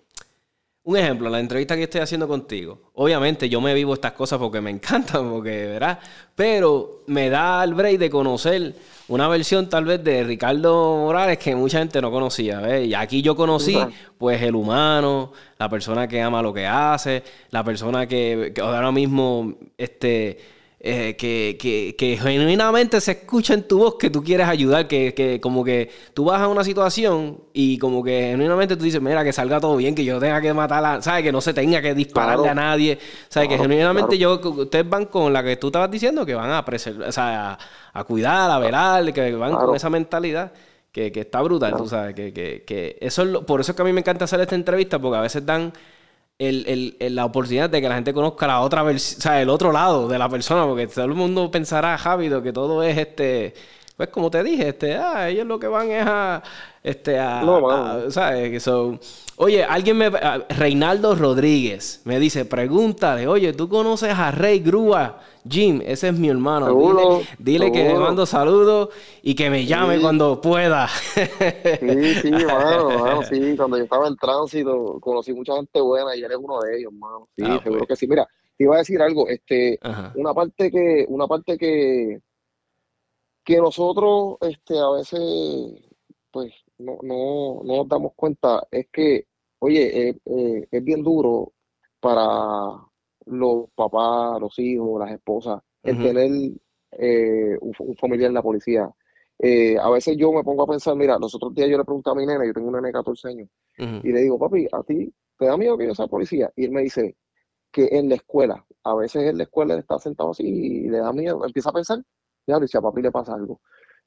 un ejemplo, la entrevista que estoy haciendo contigo. Obviamente yo me vivo estas cosas porque me encantan, porque, ¿verdad? Pero me da el break de conocer una versión tal vez de Ricardo Morales que mucha gente no conocía. ¿ves? Y aquí yo conocí, pues, el humano, la persona que ama lo que hace, la persona que, que ahora mismo, este eh, que, que, que, genuinamente se escucha en tu voz que tú quieres ayudar, que, que, como que tú vas a una situación y como que genuinamente tú dices, mira, que salga todo bien, que yo tenga que matar a, ¿sabes? Que no se tenga que dispararle a nadie, ¿sabes? que genuinamente yo, ustedes van con la que tú estabas diciendo, que van a, preservar, o sea, a, cuidar, a velar, que van con esa mentalidad. Que, que está brutal, tú sabes, que, que, que eso es por eso es que a mí me encanta hacer esta entrevista, porque a veces dan el, el, la oportunidad de que la gente conozca la otra versión, o sea, el otro lado de la persona, porque todo el mundo pensará, Javido, que todo es este, pues como te dije, este, ah, ellos lo que van es a, este, a, no, ¿sabes? So, oye, alguien me, Reinaldo Rodríguez me dice, pregúntale, oye, ¿tú conoces a Rey Grúa? Jim, ese es mi hermano. dile, que le mando saludos y que me llame cuando pueda. sí, sí, mano, sí. Cuando yo estaba en tránsito, conocí mucha gente buena y eres uno de ellos, mano. Sí, ah, seguro pues. que sí. Mira, te iba a decir algo, este, una parte que, una parte que, que nosotros, este, a veces, pues, no, no, no nos damos cuenta, es que, oye, eh, eh, es bien duro para los papás, los hijos, las esposas, el tener eh, un, familiar en la policía. Eh, a veces yo me pongo a pensar, mira, los otros días yo le pregunté a mi nena, yo tengo una nena de 14 años, y le digo, papi, ¿a ti te da miedo que yo sea policía? Y él me dice que en la escuela, a veces en la escuela él está sentado así y le da miedo, empieza a pensar, ya, si a papi le pasa algo.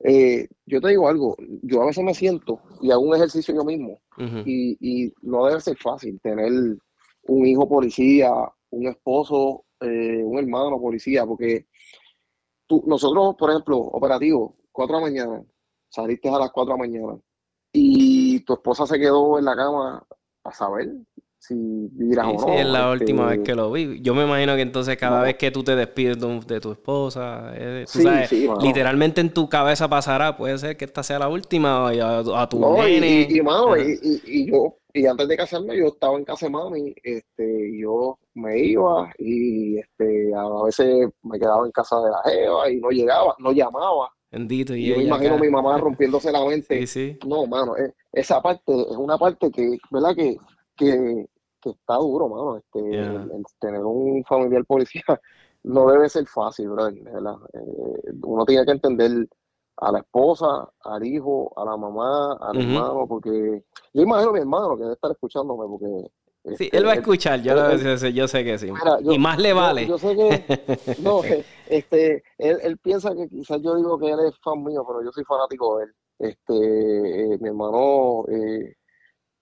Eh, yo te digo algo, yo a veces me siento y hago un ejercicio yo mismo y, y, no debe ser fácil tener un hijo policía un esposo, eh, un hermano policía, porque tú, nosotros, por ejemplo, operativo, 4 de la mañana, saliste a las 4 de la mañana y tu esposa se quedó en la cama a saber si vivirás o no. Sí, es la este, última vez que lo vi. Yo me imagino que entonces cada vez que tú te despides de tu esposa, eh, literalmente en tu cabeza pasará, puede ser que esta sea la última, a, tu nene. Y, y, y, yo y antes de casarme yo estaba en casa de mami, este, yo me iba y este, a veces me quedaba en casa de la jeva y no llegaba, no llamaba. Bendito. Y, yo me imagino a mi mamá rompiéndose la mente. No, mano, eh, esa parte es una parte que, ¿verdad? Que, que, está duro, mano. Este, tener un familiar policía no debe ser fácil, ¿verdad? Eh, uno tiene que entender a la esposa, al hijo, a la mamá, al hermano, porque yo imagino a mi hermano que debe estar escuchándome, porque... Sí, este, él va a escuchar, yo, yo sé que sí. y más le vale. Yo, sé que, no, este, él, él, piensa que quizás yo digo que él es fan mío, pero yo soy fanático de él. Este, eh, mi hermano, eh,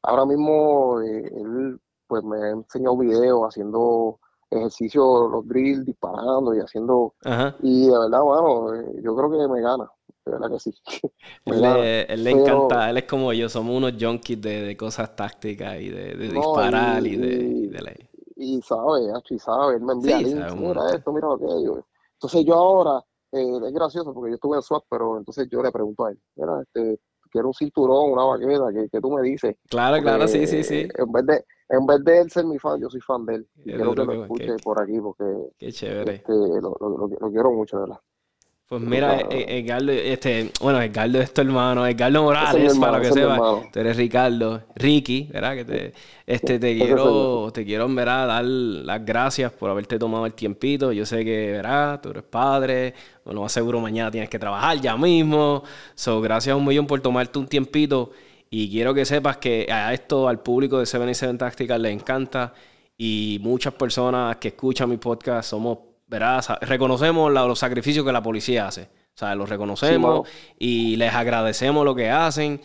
ahora mismo, eh, él pues me ha enseñado videos haciendo ejercicios, los drills, disparando y haciendo, y de verdad, bueno, yo creo que me gana verdad que sí. él, le, encanta, él es como yo, somos unos junkies de, cosas tácticas y de, disparar y, de... Y, sabe, y sabe, él me envía links, mira esto, mira aquello. Entonces yo ahora, eh, es gracioso porque yo estuve en SWAT, pero entonces yo le pregunto a él, mira, este, quiero un cinturón, una baqueta, que, tú me dices. Claro, claro, sí, sí, sí. En vez de, en vez de él ser mi fan, yo soy fan de él. Y quiero que lo escuche por aquí porque qué chévere. Este, lo, lo, lo, quiero mucho, ¿verdad? Pues mira, Edgardo, este, bueno, Edgardo es tu hermano, Edgardo Morales, para que sepa. Tú eres Ricardo, Ricky, ¿verdad? Que te, este, te quiero, te quiero, ¿verdad? Dar las gracias por haberte tomado el tiempito. Yo sé que, ¿verdad? Tú eres padre, bueno, más seguro mañana tienes que trabajar ya mismo. So, gracias un millón por tomarte un tiempito. Y quiero que sepas que a esto, al público de 77 Tactical les encanta. Y muchas personas que escuchan mi podcast somos ¿verdad? Reconocemos los sacrificios que la policía hace. O sea, los reconocemos y les agradecemos lo que hacen.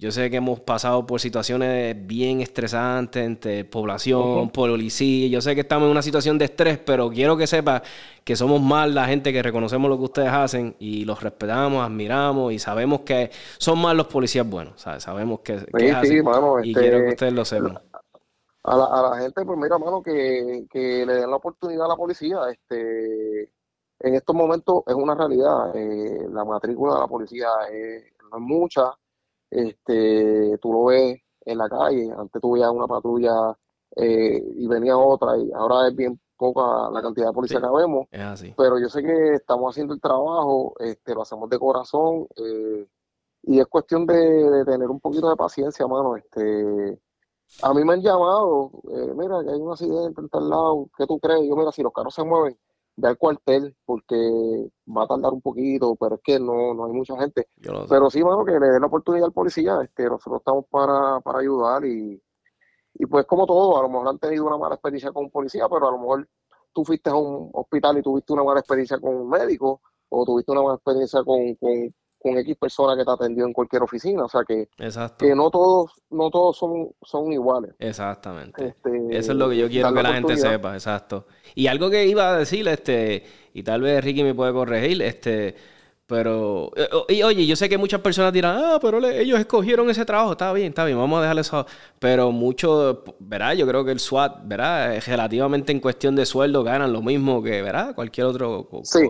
Yo sé que hemos pasado por situaciones bien estresantes entre población, policía. Yo sé que estamos en una situación de estrés, pero quiero que sepa que somos más la gente que reconocemos lo que ustedes hacen y los respetamos, admiramos y sabemos que son más los policías buenos. Sabemos que, que hacen. y quiero que este, ustedes lo sepan a la, a la gente, pues mira, mano, que, que le den la oportunidad a la policía. Este, en estos momentos es una realidad. Eh, la matrícula de la policía no es mucha. Este, tú lo ves en la calle. Antes tú veías una patrulla eh, y venía otra y ahora es bien poca la cantidad de policía que vemos. Es así. Pero yo sé que estamos haciendo el trabajo, este, lo hacemos de corazón eh, y es cuestión de, tener un poquito de paciencia, mano. Este, a mí me han llamado, eh, mira, que hay un accidente en tal lado, ¿qué tú crees? Yo, mira, si los carros se mueven, ve al cuartel porque va a tardar un poquito, pero es que no, no hay mucha gente. Pero sí, mano, que le den la oportunidad al policía, este, nosotros estamos para, para ayudar y y pues como todo, a lo mejor han tenido una mala experiencia con un policía, pero a lo mejor tú fuiste a un hospital y tuviste una mala experiencia con un médico o tuviste una mala experiencia con, con, X persona que te atendió en cualquier oficina. O sea que, que no todos, no todos son, son iguales. Exactamente. Este, Eso es lo que yo quiero que la gente sepa, exacto. Y algo que iba a decir, este, y tal vez Ricky me puede corregir, este pero, eh, y oye, yo sé que muchas personas dirán, ah, pero ellos escogieron ese trabajo, está bien, está bien, vamos a dejarle eso. Pero mucho, ¿verdad? Yo creo que el SWAT, ¿verdad? Relativamente en cuestión de sueldo ganan lo mismo que, ¿verdad? Cualquier otro. Sí,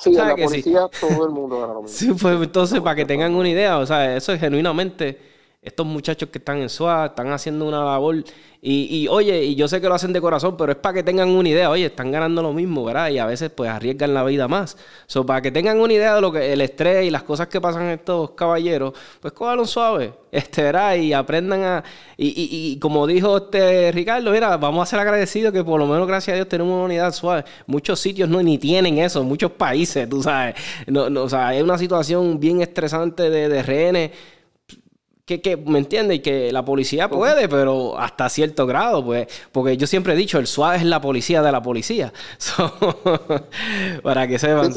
sí, en la policía todo el mundo gana lo mismo. Sí, pues entonces, para que tengan una idea, o sea, eso es genuinamente estos muchachos que están en SWAT están haciendo una labor. Y, oye, y yo sé que lo hacen de corazón, pero es para que tengan una idea. Oye, están ganando lo mismo, ¿verdad? Y a veces pues arriesgan la vida más. So, para que tengan una idea de lo que el estrés y las cosas que pasan estos caballeros, pues cógalo suave, este, ¿verdad? Y aprendan a. Y, y, como dijo este Ricardo, mira, vamos a ser agradecidos que por lo menos, gracias a Dios, tenemos una unidad suave. Muchos sitios no ni tienen eso, muchos países, tú sabes. No, no, o sea, es una situación bien estresante de, de rehenes que, que, ¿me entiendes? Y que la policía puede, pero hasta cierto grado, pues, porque yo siempre he dicho, el SWAT es la policía de la policía. para que sepan.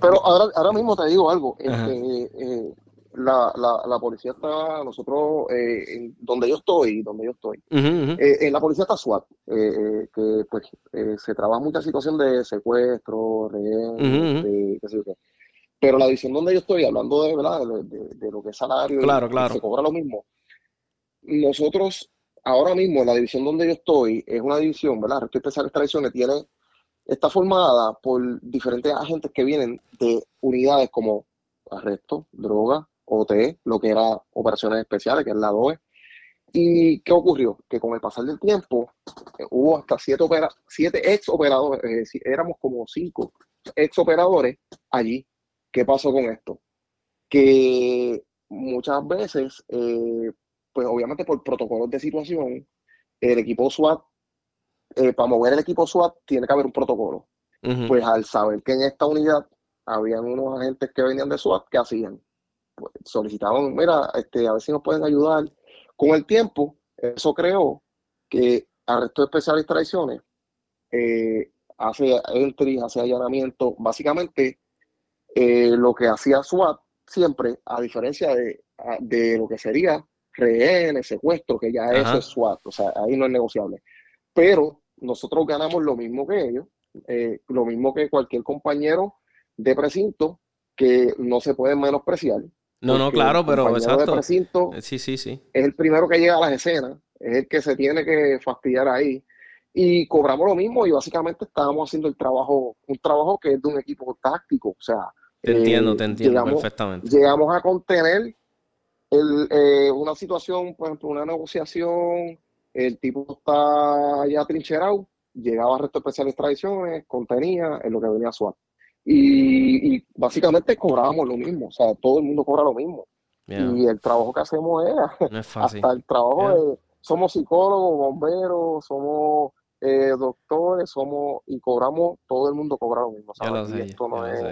pero ahora, ahora mismo te digo algo. Este, eh, la, la, la, policía está, nosotros, eh, en donde yo estoy, donde yo estoy, eh, en la policía está SWAT, que pues se trabaja mucha situación de secuestro, rehén, de, qué sé yo qué. Pero la división donde yo estoy, hablando de, ¿verdad? de, lo que es salario, claro, claro. se cobra lo mismo. Nosotros, ahora mismo, la división donde yo estoy, es una división, ¿verdad? Resto Especial Extradiciones tiene, está formada por diferentes agentes que vienen de unidades como arresto, droga, OT, lo que era operaciones especiales, que es la DOE. ¿Y qué ocurrió? Que con el pasar del tiempo eh, hubo hasta siete, opera siete ex operadores, éramos como cinco ex operadores allí ¿Qué pasó con esto? Que muchas veces, eh, pues obviamente por protocolos de situación, el equipo SWAT, eh, para mover el equipo SWAT tiene que haber un protocolo. Pues al saber que en esta unidad habían unos agentes que venían de SWAT, ¿qué hacían? Pues solicitaban, mira, este, a ver si nos pueden ayudar. Con el tiempo, eso creó que Arresto de Especiales Traiciones eh, hace entry, hace allanamiento, básicamente eh, lo que hacía SWAT siempre, a diferencia de, de lo que sería rehenes, secuestro, que ya es SWAT, o sea, ahí no es negociable. Pero nosotros ganamos lo mismo que ellos, eh, lo mismo que cualquier compañero de precinto, que no se puede menospreciar. No, no, claro, pero exacto. De precinto sí, sí, sí. Es el primero que llega a las escenas, es el que se tiene que fastidiar ahí. Y cobramos lo mismo y básicamente estábamos haciendo el trabajo, un trabajo que es de un equipo táctico, o sea, te entiendo, te entiendo perfectamente. Llegamos a contener el, eh, una situación, por ejemplo, una negociación, el tipo está ya trincherado, llegaba a resto especiales tradiciones, contenía en lo que venía SWAT. Y, y, básicamente cobrábamos lo mismo, o sea, todo el mundo cobra lo mismo. Y el trabajo que hacemos es, hasta el trabajo de, somos psicólogos, bomberos, somos eh, doctores, somos, y cobramos, todo el mundo cobra lo mismo. esto no es,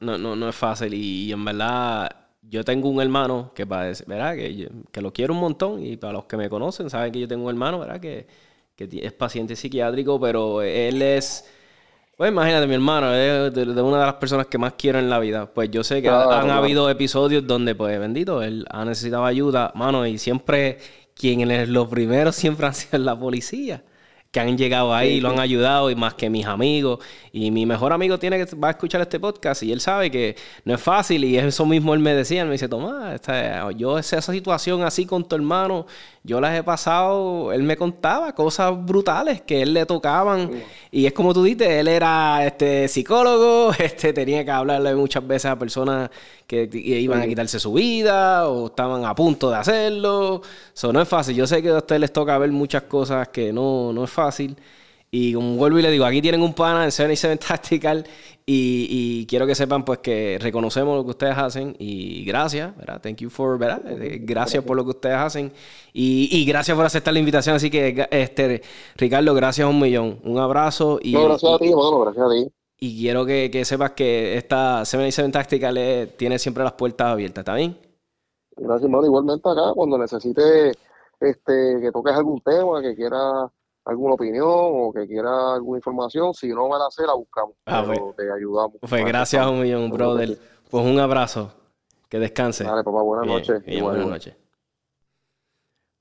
no, no, no, es fácil. Y, en verdad, yo tengo un hermano que parece, ¿verdad? Que, que, lo quiero un montón. Y para los que me conocen, saben que yo tengo un hermano, ¿verdad? Que, que es paciente psiquiátrico, pero él es. Pues imagínate, mi hermano es de, una de las personas que más quiero en la vida. Pues yo sé que han habido episodios donde, pues, bendito, él ha necesitado ayuda, mano, y siempre, quien es los primeros siempre han sido la policía que han llegado ahí, y lo han ayudado, y más que mis amigos. Y mi mejor amigo tiene que va a escuchar este podcast y él sabe que no es fácil. Y eso mismo él me decía, él me dice, Tomás, yo esa situación así con tu hermano, yo las he pasado, él me contaba cosas brutales que él le tocaban. Y es como tú dices, él era este psicólogo, este tenía que hablarle muchas veces a personas que iban a quitarse su vida o estaban a punto de hacerlo. Eso no es fácil. Yo sé que a ustedes les toca ver muchas cosas que no, no es fácil. Y como vuelvo y le digo, aquí tienen un pana en 77 Tactical y, y, quiero que sepan pues que reconocemos lo que ustedes hacen y gracias, ¿verdad? Thank you for, ¿verdad? Eh, gracias por lo que ustedes hacen y, y, gracias por aceptar la invitación. Así que, este, Ricardo, gracias un millón. Un abrazo y... No, gracias a ti, hermano, gracias a ti. Y quiero que, que sepas que esta 77 Tactical tiene siempre las puertas abiertas, ¿está bien? Gracias, hermano. Igualmente acá, cuando necesite este, que toques algún tema, que quieras alguna opinión o que quiera alguna información, si no me la sé, la buscamos. Ah, pues. te ayudamos. Pues gracias un millón, brother. Pues un abrazo. Que descanse. Dale, papá, buenas noches. buenas noches.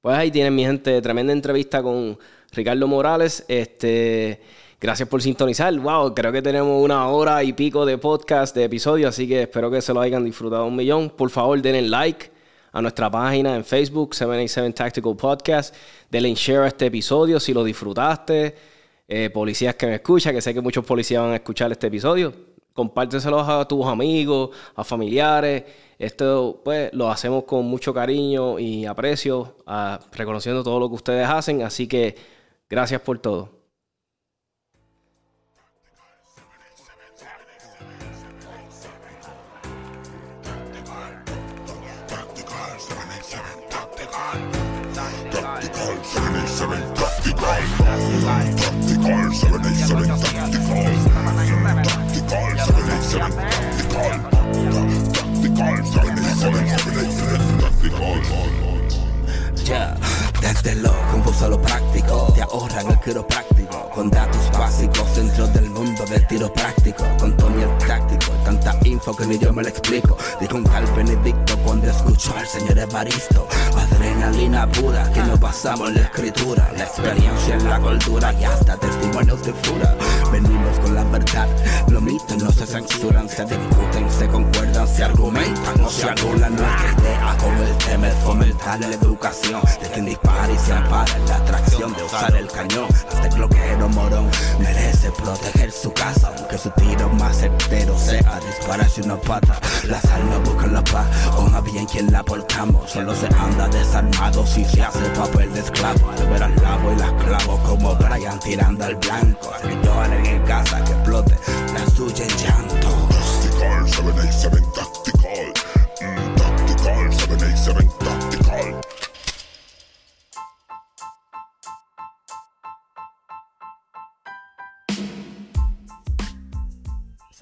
Pues ahí tienen mi gente, tremenda entrevista con Ricardo Morales. Este, gracias por sintonizar. Wow, creo que tenemos una hora y pico de podcast, de episodio, así que espero que se lo hayan disfrutado un millón. Por favor, denle like a nuestra página en Facebook, 787 Tactical Podcast. Denle share a este episodio si lo disfrutaste. Eh, policías que me escuchan, que sé que muchos policías van a escuchar este episodio. Compárteselos a tus amigos, a familiares. Esto, pues, lo hacemos con mucho cariño y aprecio, reconociendo todo lo que ustedes hacen. Así que, gracias por todo. Ya, desde lo confuso a lo práctico, te ahorran el quiropráctico, con datos básicos dentro del mundo del tiro práctico, con Tony el táctico, tanta info que ni yo me lo explico. Dijo un tal Benedicto cuando escuchó al señor Evaristo, adrenalina pura que nos pasamos en la escritura, la experiencia en la cultura y hasta testimonios de fura. Venimos con la verdad, los mitos no se censuran, se discuten, se concuerdan, se argumentan o se anulan nuestra idea con el tema es fomentar la educación de quien dispara y se ampara la atracción de usar el cañón. Hasta el bloqueo morón merece proteger su casa, aunque su tiro más certero sea dispararse una pata. Las almas buscan la paz, o más bien quien la portamos. Solo se anda desarmado si se hace papel de esclavo. Al ver al lavo y las clavo como Brian tirando al blanco. Lloren en casa, que explote la suya en llanto. Tactical, 787 Tactical. Mm, tactical, 787